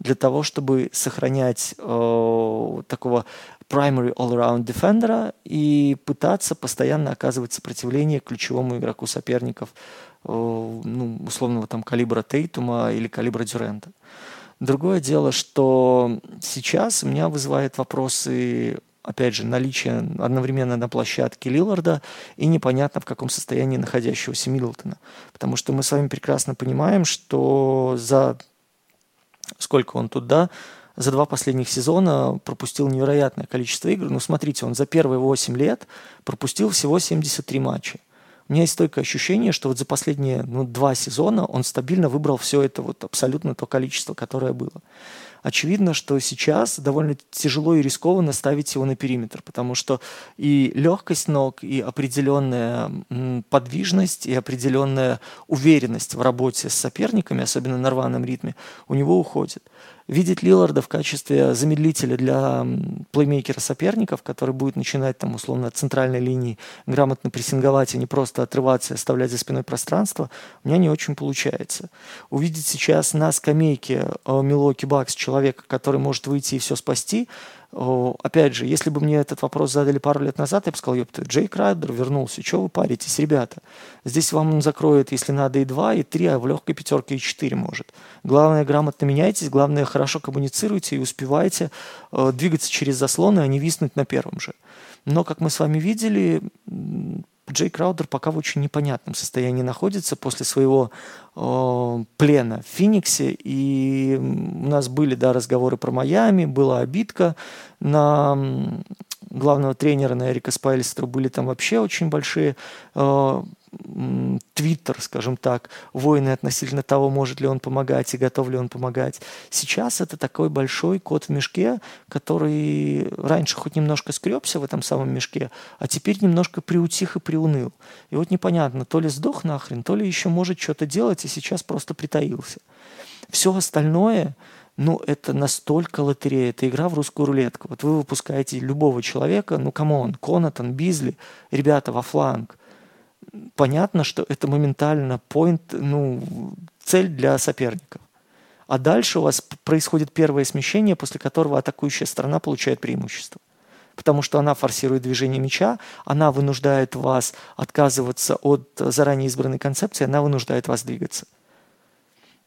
для того, чтобы сохранять э, такого primary all-around defender и пытаться постоянно оказывать сопротивление ключевому игроку соперников, э, ну, условного там калибра Тейтума или калибра Дюрента. Другое дело, что сейчас меня вызывает вопросы опять же, наличие одновременно на площадке Лиларда и непонятно в каком состоянии находящегося Миддлтона. Потому что мы с вами прекрасно понимаем, что за сколько он тут, да, за два последних сезона пропустил невероятное количество игр. Ну, смотрите, он за первые 8 лет пропустил всего 73 матча. У меня есть стойкое ощущение, что вот за последние ну, два сезона он стабильно выбрал все это вот абсолютно то количество, которое было. Очевидно, что сейчас довольно тяжело и рискованно ставить его на периметр, потому что и легкость ног, и определенная подвижность, и определенная уверенность в работе с соперниками, особенно на рваном ритме, у него уходит видеть Лиларда в качестве замедлителя для плеймейкера соперников, который будет начинать там условно от центральной линии грамотно прессинговать, а не просто отрываться и оставлять за спиной пространство, у меня не очень получается. Увидеть сейчас на скамейке Милоки Бакс человека, который может выйти и все спасти, опять же, если бы мне этот вопрос задали пару лет назад, я бы сказал, ёпта, Джейк Райдер вернулся, что вы паритесь, ребята? Здесь вам закроет, если надо, и два, и три, а в легкой пятерке и четыре может. Главное, грамотно меняйтесь, главное, хорошо коммуницируйте и успевайте э, двигаться через заслоны, а не виснуть на первом же. Но, как мы с вами видели, Джей Краудер пока в очень непонятном состоянии находится после своего э, плена в Фениксе. И у нас были да, разговоры про Майами, была обидка на главного тренера, на Эрика Спайлистера. Были там вообще очень большие э, Твиттер, скажем так, войны относительно того, может ли он помогать и готов ли он помогать. Сейчас это такой большой кот в мешке, который раньше хоть немножко скребся в этом самом мешке, а теперь немножко приутих и приуныл. И вот непонятно, то ли сдох нахрен, то ли еще может что-то делать, и сейчас просто притаился. Все остальное, ну, это настолько лотерея, это игра в русскую рулетку. Вот вы выпускаете любого человека, ну, come on, Коннатон, Бизли, ребята во фланг – понятно, что это моментально point, ну, цель для соперников. А дальше у вас происходит первое смещение, после которого атакующая сторона получает преимущество. Потому что она форсирует движение мяча, она вынуждает вас отказываться от заранее избранной концепции, она вынуждает вас двигаться.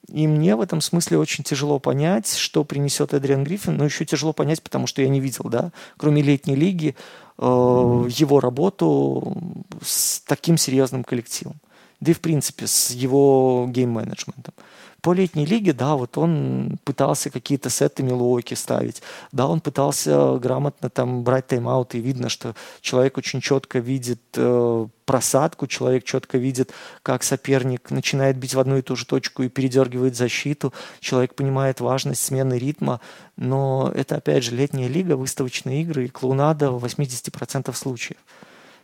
И мне в этом смысле очень тяжело понять, что принесет Эдриан Гриффин, но еще тяжело понять, потому что я не видел, да, кроме летней лиги, э, его работу с таким серьезным коллективом. Да и, в принципе, с его гейм-менеджментом. По летней лиге, да, вот он пытался какие-то сеты Милуоки ставить, да, он пытался грамотно там брать тайм-аут, и видно, что человек очень четко видит э, просадку, человек четко видит, как соперник начинает бить в одну и ту же точку и передергивает защиту, человек понимает важность смены ритма, но это, опять же, летняя лига, выставочные игры и клоунада в 80% случаев.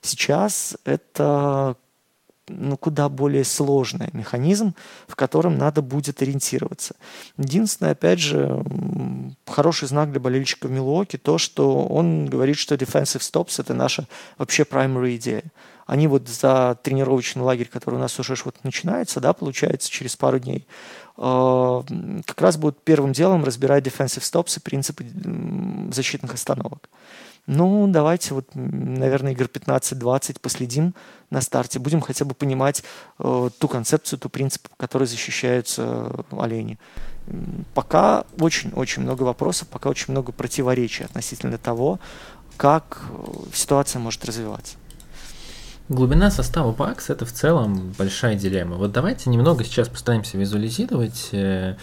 Сейчас это ну, куда более сложный механизм, в котором надо будет ориентироваться. Единственное, опять же, хороший знак для болельщиков Милуоки то, что он говорит, что defensive stops – это наша вообще primary идея. Они вот за тренировочный лагерь, который у нас уже вот начинается, да, получается, через пару дней, э, как раз будут первым делом разбирать defensive stops и принципы защитных остановок. Ну, давайте вот, наверное, игр 15-20 последим на старте. Будем хотя бы понимать э, ту концепцию, ту принцип, который защищаются э, олени. Пока очень-очень много вопросов, пока очень много противоречий относительно того, как э, ситуация может развиваться. Глубина состава Бакс это в целом большая дилемма. Вот давайте немного сейчас постараемся визуализировать э,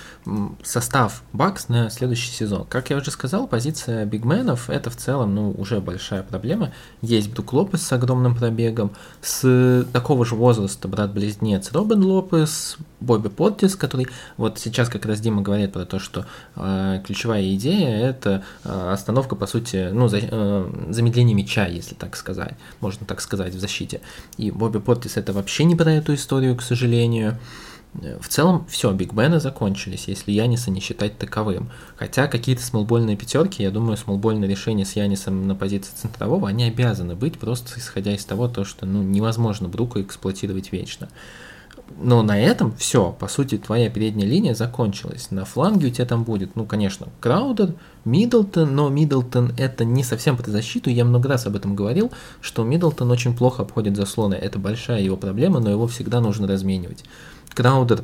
состав Бакс на следующий сезон. Как я уже сказал, позиция бигменов это в целом ну, уже большая проблема. Есть Брук Лопес с огромным пробегом, с такого же возраста брат-близнец Робин Лопес, Бобби Поттис, который вот сейчас как раз Дима говорит про то, что э, ключевая идея это э, остановка, по сути, ну, за, э, замедление мяча, если так сказать, можно так сказать, в защите. И Бобби Поттис это вообще не про эту историю, к сожалению. В целом, все, Биг Бены закончились, если Яниса не считать таковым. Хотя какие-то смолбольные пятерки, я думаю, смолбольные решения с Янисом на позиции центрового, они обязаны быть, просто исходя из того, то, что ну, невозможно Брука эксплуатировать вечно. Но на этом все, по сути, твоя передняя линия закончилась. На фланге у тебя там будет, ну, конечно, Краудер, Миддлтон, но Миддлтон это не совсем под защиту. Я много раз об этом говорил, что Миддлтон очень плохо обходит заслоны. Это большая его проблема, но его всегда нужно разменивать. Краудер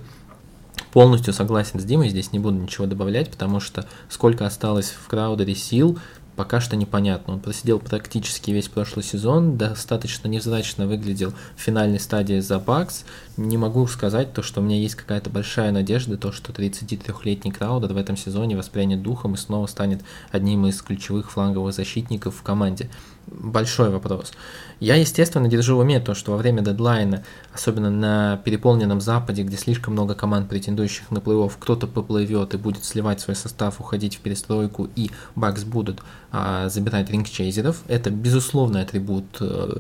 полностью согласен с Димой, здесь не буду ничего добавлять, потому что сколько осталось в Краудере сил, пока что непонятно. Он просидел практически весь прошлый сезон, достаточно невзрачно выглядел в финальной стадии за Бакс. Не могу сказать то, что у меня есть какая-то большая надежда, то, что 33-летний Краудер в этом сезоне воспрянет духом и снова станет одним из ключевых фланговых защитников в команде большой вопрос. Я, естественно, держу в уме то, что во время дедлайна, особенно на переполненном Западе, где слишком много команд, претендующих на плей-офф, кто-то поплывет и будет сливать свой состав, уходить в перестройку, и Бакс будут а, забирать ринг-чейзеров. Это, безусловно, атрибут э,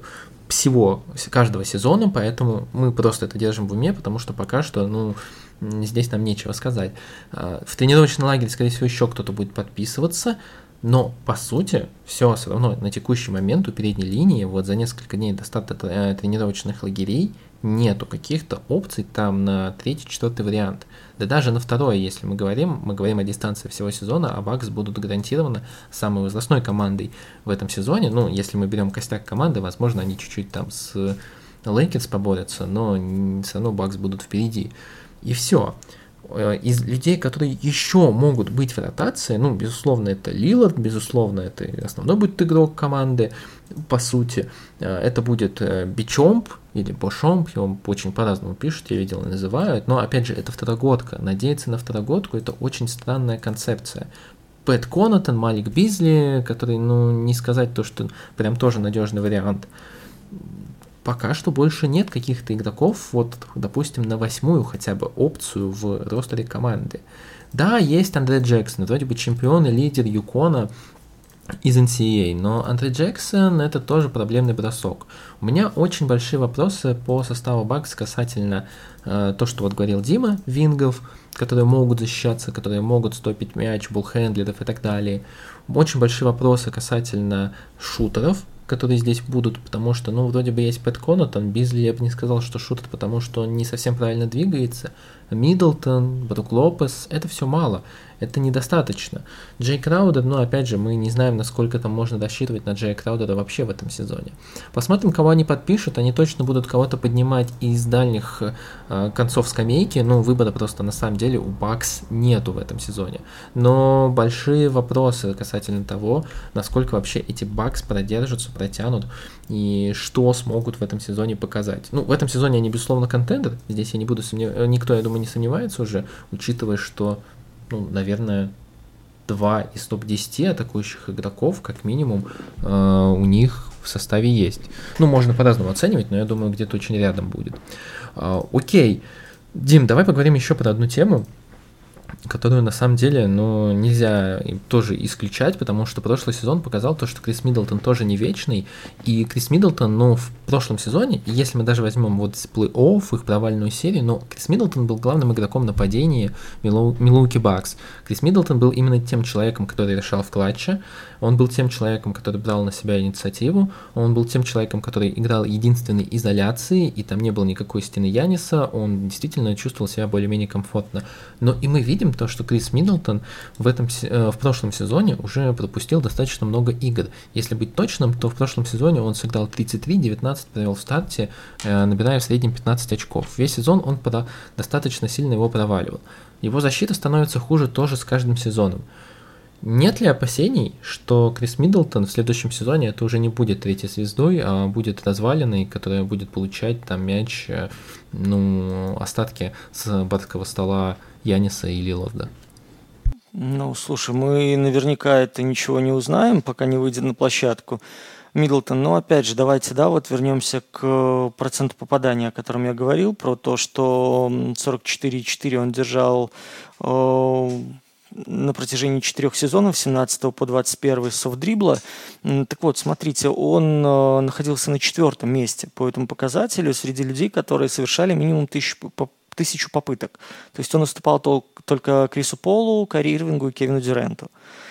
всего, каждого сезона, поэтому мы просто это держим в уме, потому что пока что, ну, здесь нам нечего сказать. А, в тренировочный лагерь, скорее всего, еще кто-то будет подписываться, но, по сути, все все равно на текущий момент у передней линии, вот за несколько дней до э, тренировочных лагерей, нету каких-то опций там на третий, четвертый вариант. Да даже на второй, если мы говорим, мы говорим о дистанции всего сезона, а Бакс будут гарантированно самой возрастной командой в этом сезоне. Ну, если мы берем костяк команды, возможно, они чуть-чуть там с Лейкерс поборются, но все равно Бакс будут впереди. И все. Э, из людей, которые еще могут быть в ротации, ну, безусловно, это Лиллард, безусловно, это основной будет игрок команды, по сути, э, это будет э, Бичомп или Бошомп, его очень по-разному пишут, я видел называют, но, опять же, это второгодка, надеяться на второгодку – это очень странная концепция. Пэт Конатон, Малик Бизли, который, ну, не сказать то, что прям тоже надежный вариант – пока что больше нет каких-то игроков, вот, допустим, на восьмую хотя бы опцию в ростере команды. Да, есть Андре Джексон, вроде бы чемпион и лидер Юкона из NCAA, а, но Андре Джексон это тоже проблемный бросок. У меня очень большие вопросы по составу Бакс касательно э, то, что вот говорил Дима, вингов, которые могут защищаться, которые могут стопить мяч, булхендлеров и так далее. Очень большие вопросы касательно шутеров, которые здесь будут, потому что, ну, вроде бы есть Пэт Коннотон, Бизли я бы не сказал, что шутит, потому что он не совсем правильно двигается, Миддлтон, Брук Лопес, это все мало это недостаточно. Джей Краудер, ну опять же, мы не знаем, насколько там можно рассчитывать на Джей Краудера вообще в этом сезоне. Посмотрим, кого они подпишут, они точно будут кого-то поднимать из дальних э, концов скамейки, ну выбора просто на самом деле у Бакс нету в этом сезоне. Но большие вопросы касательно того, насколько вообще эти Бакс продержатся, протянут и что смогут в этом сезоне показать. Ну, в этом сезоне они, безусловно, контендер, здесь я не буду сомневаться, никто, я думаю, не сомневается уже, учитывая, что, ну, наверное, два из топ-10 атакующих игроков, как минимум, э, у них в составе есть. Ну, можно по-разному оценивать, но я думаю, где-то очень рядом будет. Э, окей. Дим, давай поговорим еще про одну тему которую на самом деле, ну, нельзя тоже исключать, потому что прошлый сезон показал то, что Крис Миддлтон тоже не вечный, и Крис Миддлтон, ну, в прошлом сезоне, если мы даже возьмем вот плей-офф, их провальную серию, но Крис Миддлтон был главным игроком нападения Милуки Бакс. Крис Миддлтон был именно тем человеком, который решал в клатче, он был тем человеком, который брал на себя инициативу, он был тем человеком, который играл единственной изоляции, и там не было никакой стены Яниса, он действительно чувствовал себя более-менее комфортно. Но и мы видим то, что Крис Миддлтон в, этом, э, в прошлом сезоне уже пропустил достаточно много игр. Если быть точным, то в прошлом сезоне он сыграл 33-19, провел в старте, э, набирая в среднем 15 очков. Весь сезон он достаточно сильно его проваливал. Его защита становится хуже тоже с каждым сезоном. Нет ли опасений, что Крис Миддлтон в следующем сезоне это уже не будет третьей звездой, а будет разваленной, которая будет получать там мяч, э, ну, остатки с барского стола Яниса и Лиларда? Ну, слушай, мы наверняка это ничего не узнаем, пока не выйдет на площадку. Миддлтон, но опять же, давайте, да, вот вернемся к проценту попадания, о котором я говорил, про то, что 44,4 он держал э, на протяжении четырех сезонов, 17 по 21 софт-дрибла. Так вот, смотрите, он э, находился на четвертом месте по этому показателю среди людей, которые совершали минимум тысячу, тысячу попыток. То есть он уступал только Крису Полу, Кари Ирвингу и Кевину Дюренту.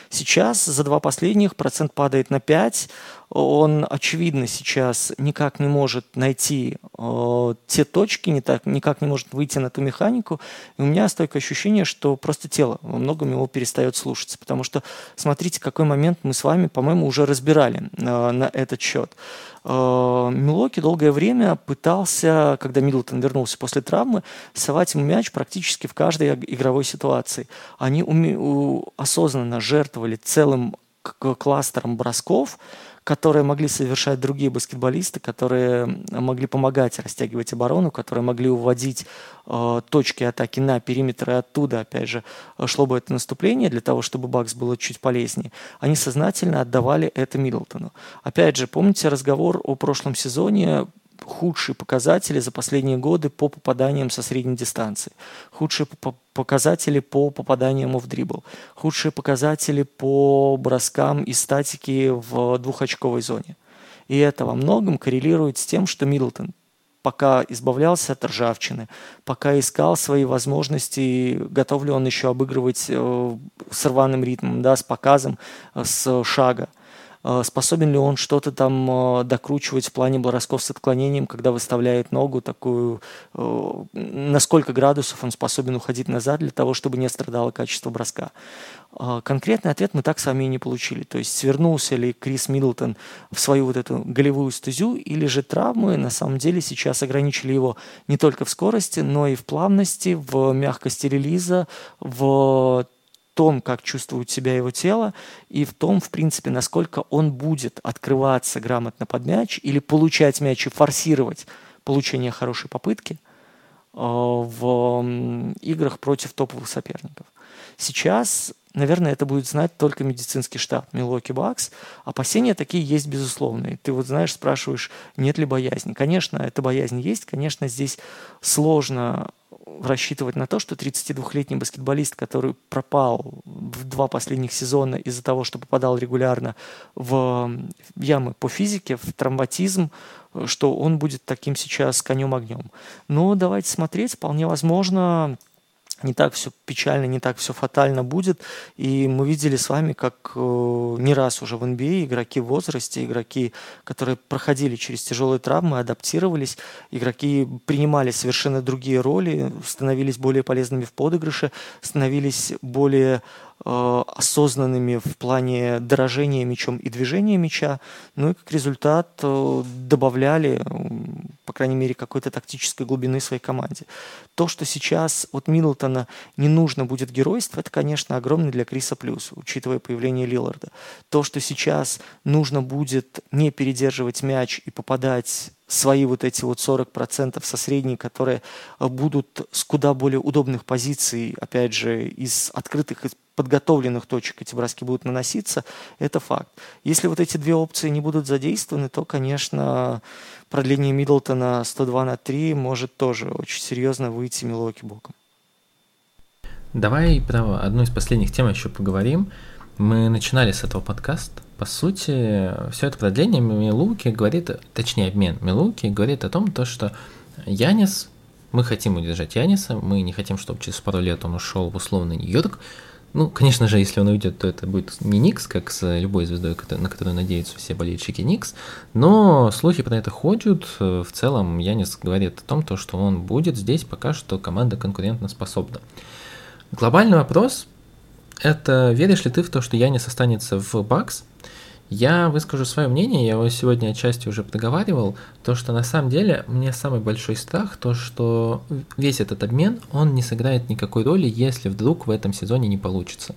Сейчас за два последних процент падает на 5. Он, очевидно, сейчас никак не может найти э, те точки, не так, никак не может выйти на ту механику. И у меня стойкое ощущение, что просто тело во многом его перестает слушаться. Потому что смотрите, какой момент мы с вами, по-моему, уже разбирали э, на этот счет. Э, Милоки долгое время пытался, когда Миддлтон вернулся после травмы, совать ему мяч практически в каждой игровой ситуации. Они уме- осознанно жертвовали целым кластером бросков, которые могли совершать другие баскетболисты, которые могли помогать растягивать оборону, которые могли уводить э, точки атаки на периметр, и оттуда, опять же, шло бы это наступление для того, чтобы Бакс было чуть полезнее. Они сознательно отдавали это Миддлтону. Опять же, помните разговор о прошлом сезоне худшие показатели за последние годы по попаданиям со средней дистанции, худшие показатели по попаданиям в дрибл, худшие показатели по броскам и статике в двухочковой зоне. И это во многом коррелирует с тем, что Миддлтон пока избавлялся от ржавчины, пока искал свои возможности, готов ли он еще обыгрывать э, с рваным ритмом, да, с показом, э, с шага. Э, способен ли он что-то там э, докручивать в плане бросков с отклонением, когда выставляет ногу такую, э, на сколько градусов он способен уходить назад для того, чтобы не страдало качество броска. Конкретный ответ мы так с вами и не получили. То есть свернулся ли Крис Миддлтон в свою вот эту голевую стезю, или же травмы на самом деле сейчас ограничили его не только в скорости, но и в плавности, в мягкости релиза, в том, как чувствует себя его тело, и в том, в принципе, насколько он будет открываться грамотно под мяч или получать мяч и форсировать получение хорошей попытки э, в играх против топовых соперников. Сейчас, наверное, это будет знать только медицинский штаб Милоки Бакс. Опасения такие есть, безусловно. ты вот знаешь, спрашиваешь, нет ли боязни. Конечно, эта боязнь есть. Конечно, здесь сложно рассчитывать на то, что 32-летний баскетболист, который пропал в два последних сезона из-за того, что попадал регулярно в ямы по физике, в травматизм, что он будет таким сейчас конем-огнем. Но давайте смотреть, вполне возможно, не так все печально, не так все фатально будет. И мы видели с вами, как э, не раз уже в NBA а игроки в возрасте, игроки, которые проходили через тяжелые травмы, адаптировались, игроки принимали совершенно другие роли, становились более полезными в подыгрыше, становились более осознанными в плане дорожения мячом и движения мяча, ну и как результат э, добавляли, по крайней мере, какой-то тактической глубины своей команде. То, что сейчас от Миддлтона не нужно будет геройство, это, конечно, огромный для Криса плюс, учитывая появление Лилларда. То, что сейчас нужно будет не передерживать мяч и попадать свои вот эти вот 40% со средней, которые будут с куда более удобных позиций, опять же, из открытых, из подготовленных точек эти броски будут наноситься, это факт. Если вот эти две опции не будут задействованы, то, конечно, продление Миддлтона 102 на 3 может тоже очень серьезно выйти Милуоки боком. Давай про одну из последних тем еще поговорим. Мы начинали с этого подкаста. По сути, все это продление Милуки говорит, точнее обмен Милуки говорит о том, то, что Янис, мы хотим удержать Яниса, мы не хотим, чтобы через пару лет он ушел в условный Нью-Йорк, ну, конечно же, если он уйдет, то это будет не Никс, как с любой звездой, на которую надеются все болельщики Никс. Но слухи про это ходят. В целом, Янис говорит о том, то, что он будет здесь, пока что команда конкурентно способна. Глобальный вопрос – это веришь ли ты в то, что Янис останется в Бакс – я выскажу свое мнение, я его сегодня отчасти уже проговаривал, то, что на самом деле мне самый большой страх, то, что весь этот обмен, он не сыграет никакой роли, если вдруг в этом сезоне не получится.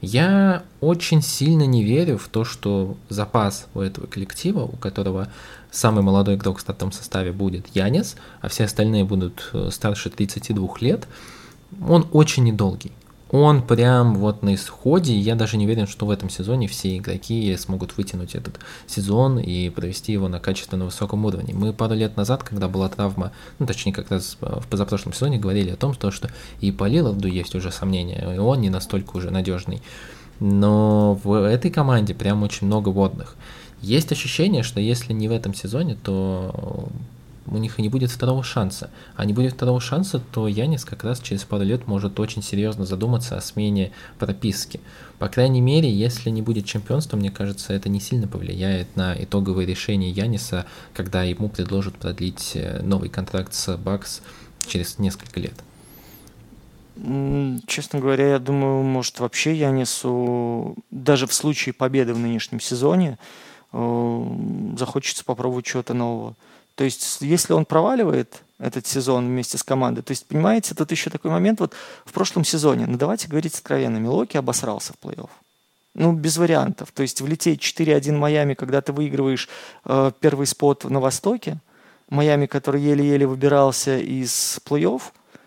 Я очень сильно не верю в то, что запас у этого коллектива, у которого самый молодой игрок в стартовом составе будет Янис, а все остальные будут э, старше 32 лет, он очень недолгий он прям вот на исходе, я даже не уверен, что в этом сезоне все игроки смогут вытянуть этот сезон и провести его на качественно высоком уровне. Мы пару лет назад, когда была травма, ну точнее как раз в позапрошлом сезоне говорили о том, что и по Лиларду есть уже сомнения, и он не настолько уже надежный. Но в этой команде прям очень много водных. Есть ощущение, что если не в этом сезоне, то у них и не будет второго шанса. А не будет второго шанса, то Янис как раз через пару лет может очень серьезно задуматься о смене прописки. По крайней мере, если не будет чемпионства, мне кажется, это не сильно повлияет на итоговое решение Яниса, когда ему предложат продлить э, новый контракт с Бакс через несколько лет. Честно говоря, я думаю, может вообще Янису даже в случае победы в нынешнем сезоне э, захочется попробовать чего-то нового. То есть, если он проваливает этот сезон вместе с командой, то есть, понимаете, тут еще такой момент, вот в прошлом сезоне, ну давайте говорить откровенно, Милоки обосрался в плей-офф. Ну, без вариантов. То есть влететь 4-1 Майами, когда ты выигрываешь э, первый спот на Востоке, Майами, который еле-еле выбирался из плей-офф,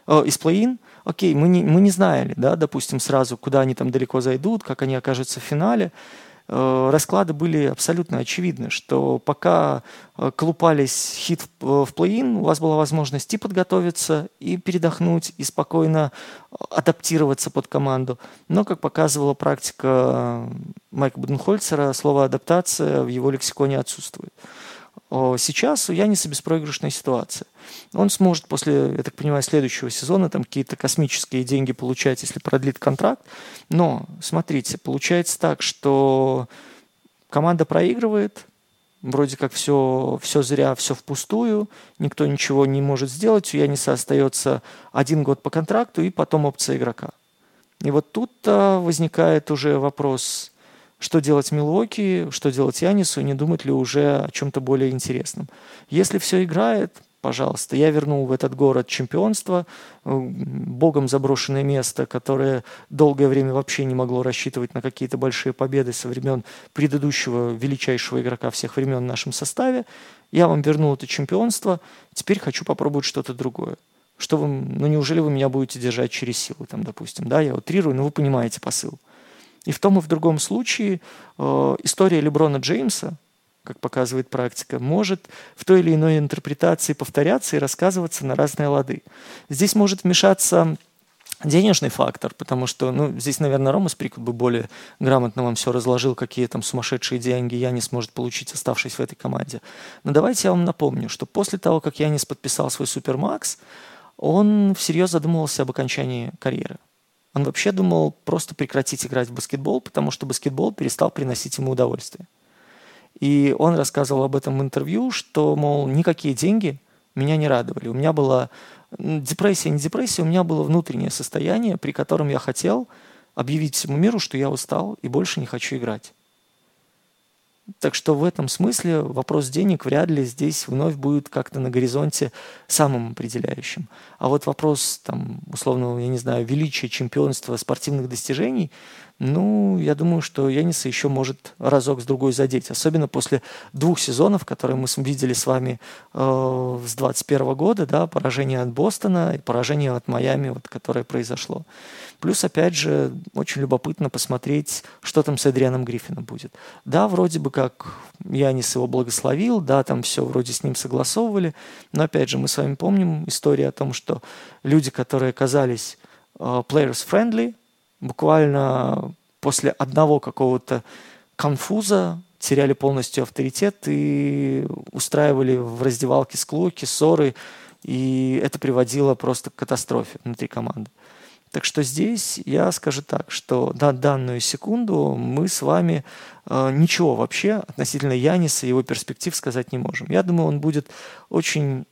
э, из плей-ин, окей, мы не, мы не знали, да, допустим, сразу, куда они там далеко зайдут, как они окажутся в финале. Э, расклады были абсолютно очевидны, что пока э, колупались хит в плей-ин, у вас была возможность и подготовиться, и передохнуть, и спокойно э, адаптироваться под команду. Но, как показывала практика Майка Буденхольцера, слово «адаптация» в его лексиконе отсутствует. Сейчас у Яниса беспроигрышная ситуация. Он сможет после, я так понимаю, следующего сезона там какие-то космические деньги получать, если продлит контракт. Но, смотрите, получается так, что команда проигрывает, вроде как все, все зря, все впустую, никто ничего не может сделать, у Яниса остается один год по контракту и потом опция игрока. И вот тут возникает уже вопрос, что делать Милуоки, что делать Янису, не думать ли уже о чем-то более интересном. Если все играет, пожалуйста, я вернул в этот город чемпионство, э, богом заброшенное место, которое долгое время вообще не могло рассчитывать на какие-то большие победы со времен предыдущего величайшего игрока всех времен в нашем составе. Я вам вернул это чемпионство, теперь хочу попробовать что-то другое. Что вы, ну неужели вы меня будете держать через силу, там, допустим, да, я утрирую, но вы понимаете посыл. И в том и в другом случае э, история Леброна Джеймса, как показывает практика, может в той или иной интерпретации повторяться и рассказываться на разные лады. Здесь может вмешаться денежный фактор, потому что, ну, здесь, наверное, Рома Сприкут бы более грамотно вам все разложил, какие там сумасшедшие деньги Янис сможет получить, оставшись в этой команде. Но давайте я вам напомню, что после того, как Янис подписал свой Супермакс, он всерьез задумывался об окончании карьеры. Он вообще думал просто прекратить играть в баскетбол, потому что баскетбол перестал приносить ему удовольствие. И он рассказывал об этом в интервью, что, мол, никакие деньги меня не радовали. У меня была депрессия, не депрессия, у меня было внутреннее состояние, при котором я хотел объявить всему миру, что я устал и больше не хочу играть. Так что в этом смысле вопрос денег вряд ли здесь вновь будет как-то на горизонте самым определяющим. А вот вопрос, там, условно, я не знаю, величия чемпионства спортивных достижений, ну, я думаю, что Яниса еще может разок с другой задеть. Особенно после двух сезонов, которые мы видели с вами э, с 21 года, да, поражение от Бостона и поражение от Майами, вот, которое произошло. Плюс, опять же, очень любопытно посмотреть, что там с Эдрианом Гриффином будет. Да, вроде бы как Янис его благословил, да, там все вроде с ним согласовывали, но, опять же, мы с вами помним историю о том, что люди, которые оказались э, players friendly, буквально после одного какого-то конфуза теряли полностью авторитет и устраивали в раздевалке склоки, ссоры, и это приводило просто к катастрофе внутри команды. Так что здесь я скажу так, что на данную секунду мы с вами э, ничего вообще относительно Яниса и его перспектив сказать не можем. Я думаю, он будет очень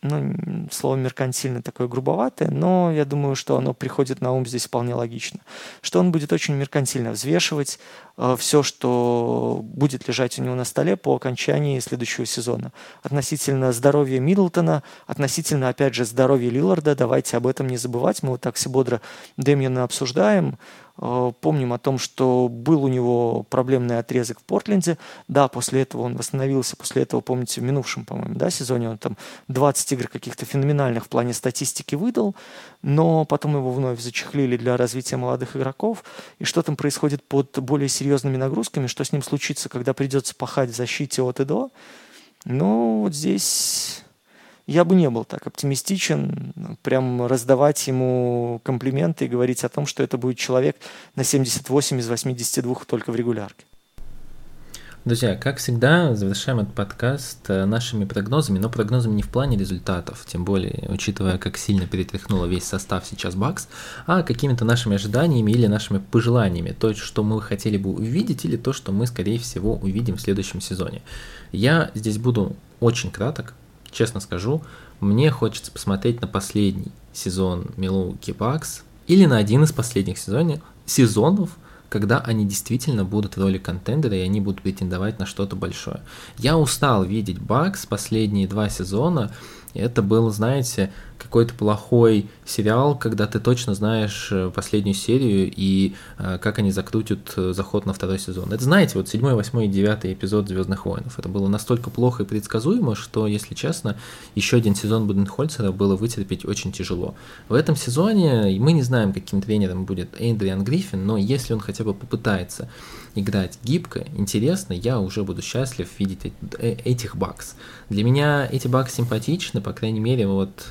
ну, слово меркантильно такое грубоватое, но я думаю, что оно приходит на ум здесь вполне логично, что он будет очень меркантильно взвешивать э, все, что будет лежать у него на столе по окончании следующего сезона. Относительно здоровья Миддлтона, относительно, опять же, здоровья Лилларда, давайте об этом не забывать, мы вот так все бодро Демьяна обсуждаем, помним о том, что был у него проблемный отрезок в Портленде. Да, после этого он восстановился. После этого, помните, в минувшем, по-моему, да, сезоне он там 20 игр каких-то феноменальных в плане статистики выдал, но потом его вновь зачехлили для развития молодых игроков. И что там происходит под более серьезными нагрузками, что с ним случится, когда придется пахать в защите от и до. Ну, вот здесь я бы не был так оптимистичен, прям раздавать ему комплименты и говорить о том, что это будет человек на 78 из 82 только в регулярке. Друзья, как всегда, завершаем этот подкаст э, нашими прогнозами, но прогнозами не в плане результатов, тем более, учитывая, как сильно перетряхнуло весь состав сейчас Бакс, а какими-то нашими ожиданиями или нашими пожеланиями, то, что мы хотели бы увидеть, или то, что мы, скорее всего, увидим в следующем сезоне. Я здесь буду очень краток, честно скажу, мне хочется посмотреть на последний сезон Milwaukee Bucks или на один из последних сезонов, сезонов, когда они действительно будут в роли контендера и они будут претендовать на что-то большое. Я устал видеть Бакс последние два сезона, это был, знаете, какой-то плохой сериал, когда ты точно знаешь э, последнюю серию и э, как они закрутят э, заход на второй сезон. Это, знаете, вот седьмой, восьмой и девятый эпизод Звездных войнов. Это было настолько плохо и предсказуемо, что, если честно, еще один сезон Буденхольцера было вытерпеть очень тяжело. В этом сезоне мы не знаем, каким тренером будет Эйдриан Гриффин, но если он хотя бы попытается играть гибко, интересно, я уже буду счастлив видеть этих бакс. Для меня эти бакс симпатичны, по крайней мере, вот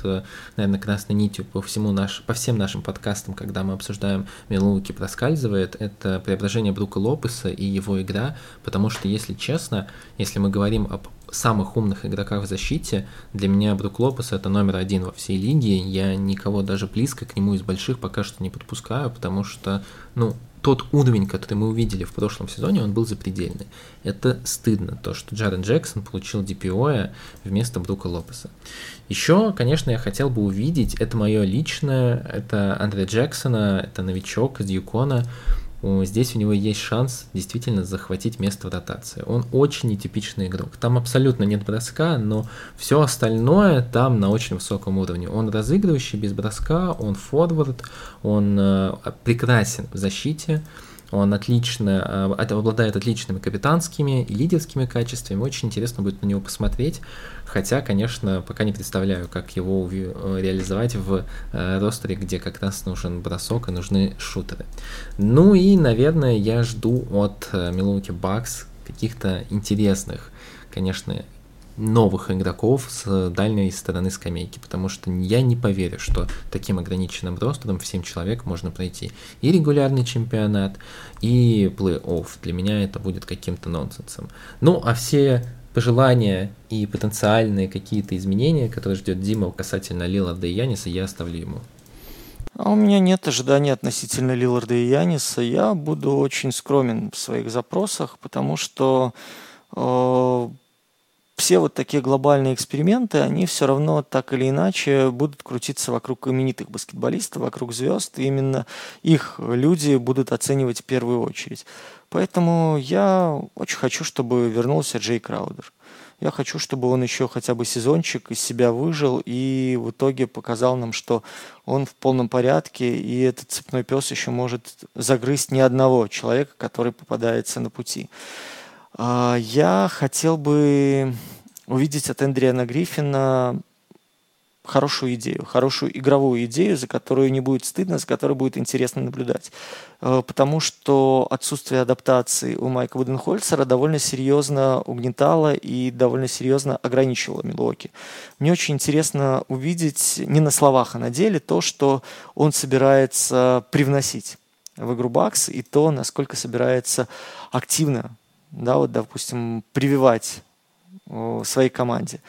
наверное, красной нитью по, всему наш, по всем нашим подкастам, когда мы обсуждаем Милуки, проскальзывает, это преображение Брука Лопеса и его игра, потому что, если честно, если мы говорим об самых умных игроках в защите, для меня Брук Лопес это номер один во всей лиге. Я никого даже близко к нему из больших пока что не подпускаю, потому что, ну, тот уровень, который мы увидели в прошлом сезоне, он был запредельный. Это стыдно, то, что Джарен Джексон получил DPOя вместо Брука Лопеса. Еще, конечно, я хотел бы увидеть, это мое личное, это Андре Джексона, это новичок из Юкона, здесь у него есть шанс действительно захватить место в ротации. Он очень нетипичный игрок. Там абсолютно нет броска, но все остальное там на очень высоком уровне. Он разыгрывающий без броска, он форвард, он э, прекрасен в защите, он отлично, э, обладает отличными капитанскими и лидерскими качествами. Очень интересно будет на него посмотреть. Хотя, конечно, пока не представляю, как его э, реализовать в э, ростере, где как раз нужен бросок и нужны шутеры. Ну и, наверное, я жду от Milwaukee Bucks каких-то интересных, конечно, новых игроков с дальней стороны скамейки, потому что я не поверю, что таким ограниченным ростером в 7 человек можно пройти и регулярный чемпионат, и плей-офф. Для меня это будет каким-то нонсенсом. Ну, а все пожелания и потенциальные какие-то изменения, которые ждет Дима касательно Лиларда и Яниса, я оставлю ему. А у меня нет ожиданий относительно Лиларда и Яниса. Я буду очень скромен в своих запросах, потому что э, все вот такие глобальные эксперименты, они все равно так или иначе будут крутиться вокруг именитых баскетболистов, вокруг звезд, и именно их люди будут оценивать в первую очередь. Поэтому я очень хочу, чтобы вернулся Джей Краудер. Я хочу, чтобы он еще хотя бы сезончик из себя выжил и в итоге показал нам, что он в полном порядке, и этот цепной пес еще может загрызть ни одного человека, который попадается на пути. А, я хотел бы увидеть от Эндриана Гриффина хорошую идею, хорошую игровую идею, за которую не будет стыдно, за которой будет интересно наблюдать. Э, потому что отсутствие адаптации у Майка Буденхольцера довольно серьезно угнетало и довольно серьезно ограничивало Милуоки. Мне очень интересно увидеть не на словах, а на деле то, что он собирается привносить в игру Бакс и то, насколько собирается активно, да, вот, допустим, прививать своей команде.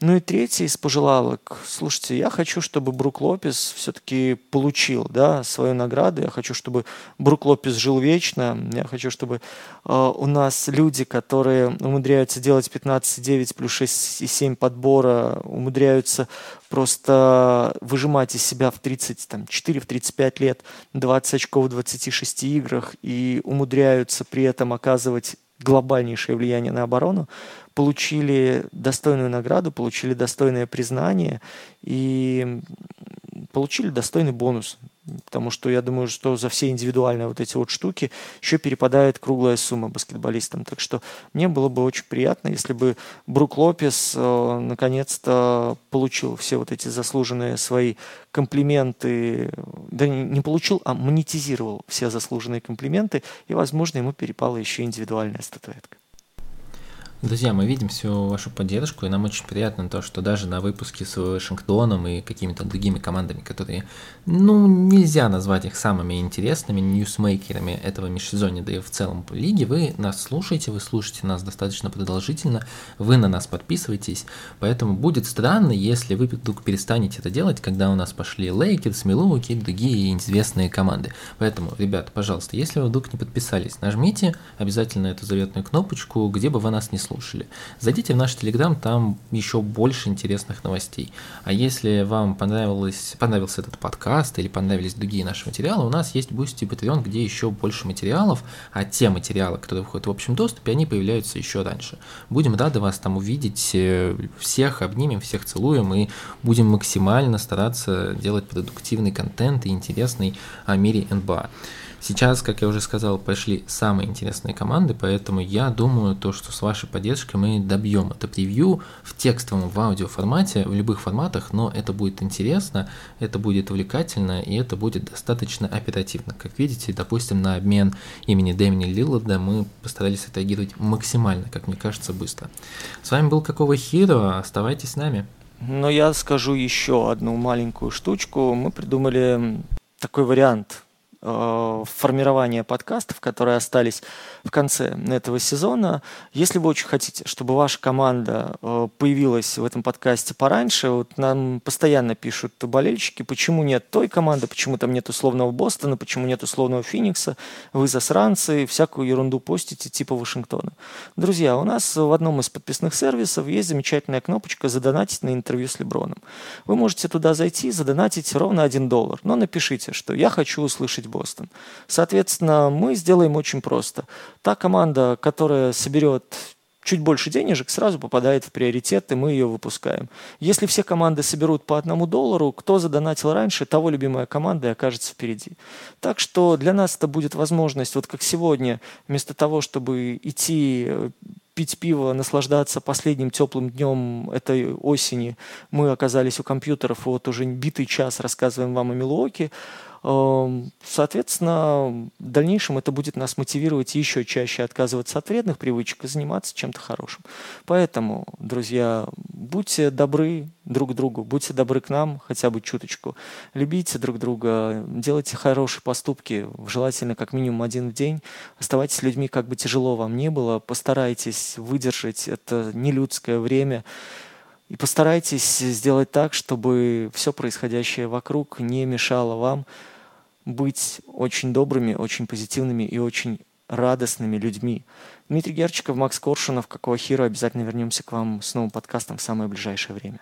Ну и третий из пожелалок. Слушайте, я хочу, чтобы Брук Лопес все-таки получил да, свою награду. Я хочу, чтобы Брук Лопес жил вечно. Я хочу, чтобы э, у нас люди, которые умудряются делать 15,9 плюс 6,7 подбора, умудряются просто выжимать из себя в 34, в 35 лет 20 очков в 26 играх и умудряются при этом оказывать глобальнейшее влияние на оборону, получили достойную награду, получили достойное признание и получили достойный бонус. Потому что я думаю, что за все индивидуальные вот эти вот штуки еще перепадает круглая сумма баскетболистам. Так что мне было бы очень приятно, если бы Брук Лопес э, наконец-то получил все вот эти заслуженные свои комплименты. Да не, получил, а монетизировал все заслуженные комплименты. И, возможно, ему перепала еще индивидуальная статуэтка. Друзья, мы видим всю вашу поддержку, и нам очень приятно то, что даже на выпуске с Вашингтоном и какими-то другими командами, которые, ну, нельзя назвать их самыми интересными ньюсмейкерами этого межсезонья, да и в целом по лиге, вы нас слушаете, вы слушаете нас достаточно продолжительно, вы на нас подписываетесь, поэтому будет странно, если вы вдруг перестанете это делать, когда у нас пошли Лейкерс, Милуоки и другие известные команды. Поэтому, ребят, пожалуйста, если вы вдруг не подписались, нажмите обязательно эту заветную кнопочку, где бы вы нас не слушали. Зайдите в наш Телеграм, там еще больше интересных новостей. А если вам понравилось, понравился этот подкаст или понравились другие наши материалы, у нас есть Boosty и Patreon, где еще больше материалов, а те материалы, которые выходят в общем доступе, они появляются еще раньше. Будем рады вас там увидеть, э, всех обнимем, всех целуем и будем максимально стараться делать продуктивный контент и интересный о мире НБА. Сейчас, как я уже сказал, пошли самые интересные команды, поэтому я думаю, то, что с вашей поддержкой мы добьем это превью в текстовом, в аудио формате, в любых форматах, но это будет интересно, это будет увлекательно и это будет достаточно оперативно. Как видите, допустим, на обмен имени Дэмини Лилларда мы постарались отреагировать максимально, как мне кажется, быстро. С вами был Какого Хиро, оставайтесь с нами. Но я скажу еще одну маленькую штучку. Мы придумали такой вариант формирования подкастов, которые остались в конце этого сезона. Если вы очень хотите, чтобы ваша команда э, появилась в этом подкасте пораньше, вот нам постоянно пишут болельщики, почему нет той команды, почему там нет условного Бостона, почему нет условного Феникса, вы засранцы, всякую ерунду постите типа Вашингтона. Друзья, у нас в одном из подписных сервисов есть замечательная кнопочка «Задонатить на интервью с Леброном». Вы можете туда зайти, задонатить ровно 1 доллар, но напишите, что я хочу услышать Бостон. Соответственно, мы сделаем очень просто. Та команда, которая соберет чуть больше денежек, сразу попадает в приоритет, и мы ее выпускаем. Если все команды соберут по одному доллару, кто задонатил раньше, того любимая команда и окажется впереди. Так что для нас это будет возможность, вот как сегодня, вместо того, чтобы идти э, пить пиво, наслаждаться последним теплым днем этой осени, мы оказались у компьютеров, вот уже битый час рассказываем вам о Милуоке. Эм, соответственно, в дальнейшем это будет нас мотивировать еще чаще отказываться от вредных привычек и заниматься чем-то хорошим. Поэтому, друзья, будьте добры друг к другу, будьте добры к нам хотя бы чуточку. Любите друг друга, делайте хорошие поступки, желательно как минимум один в день. Оставайтесь людьми, как бы тяжело вам не было. Постарайтесь выдержать это нелюдское время. И постарайтесь сделать так, чтобы все происходящее вокруг не мешало вам быть очень добрыми, очень позитивными и очень радостными людьми. Дмитрий Герчиков, Макс Коршунов, как Хиро. Обязательно вернемся к вам с новым подкастом в самое ближайшее время.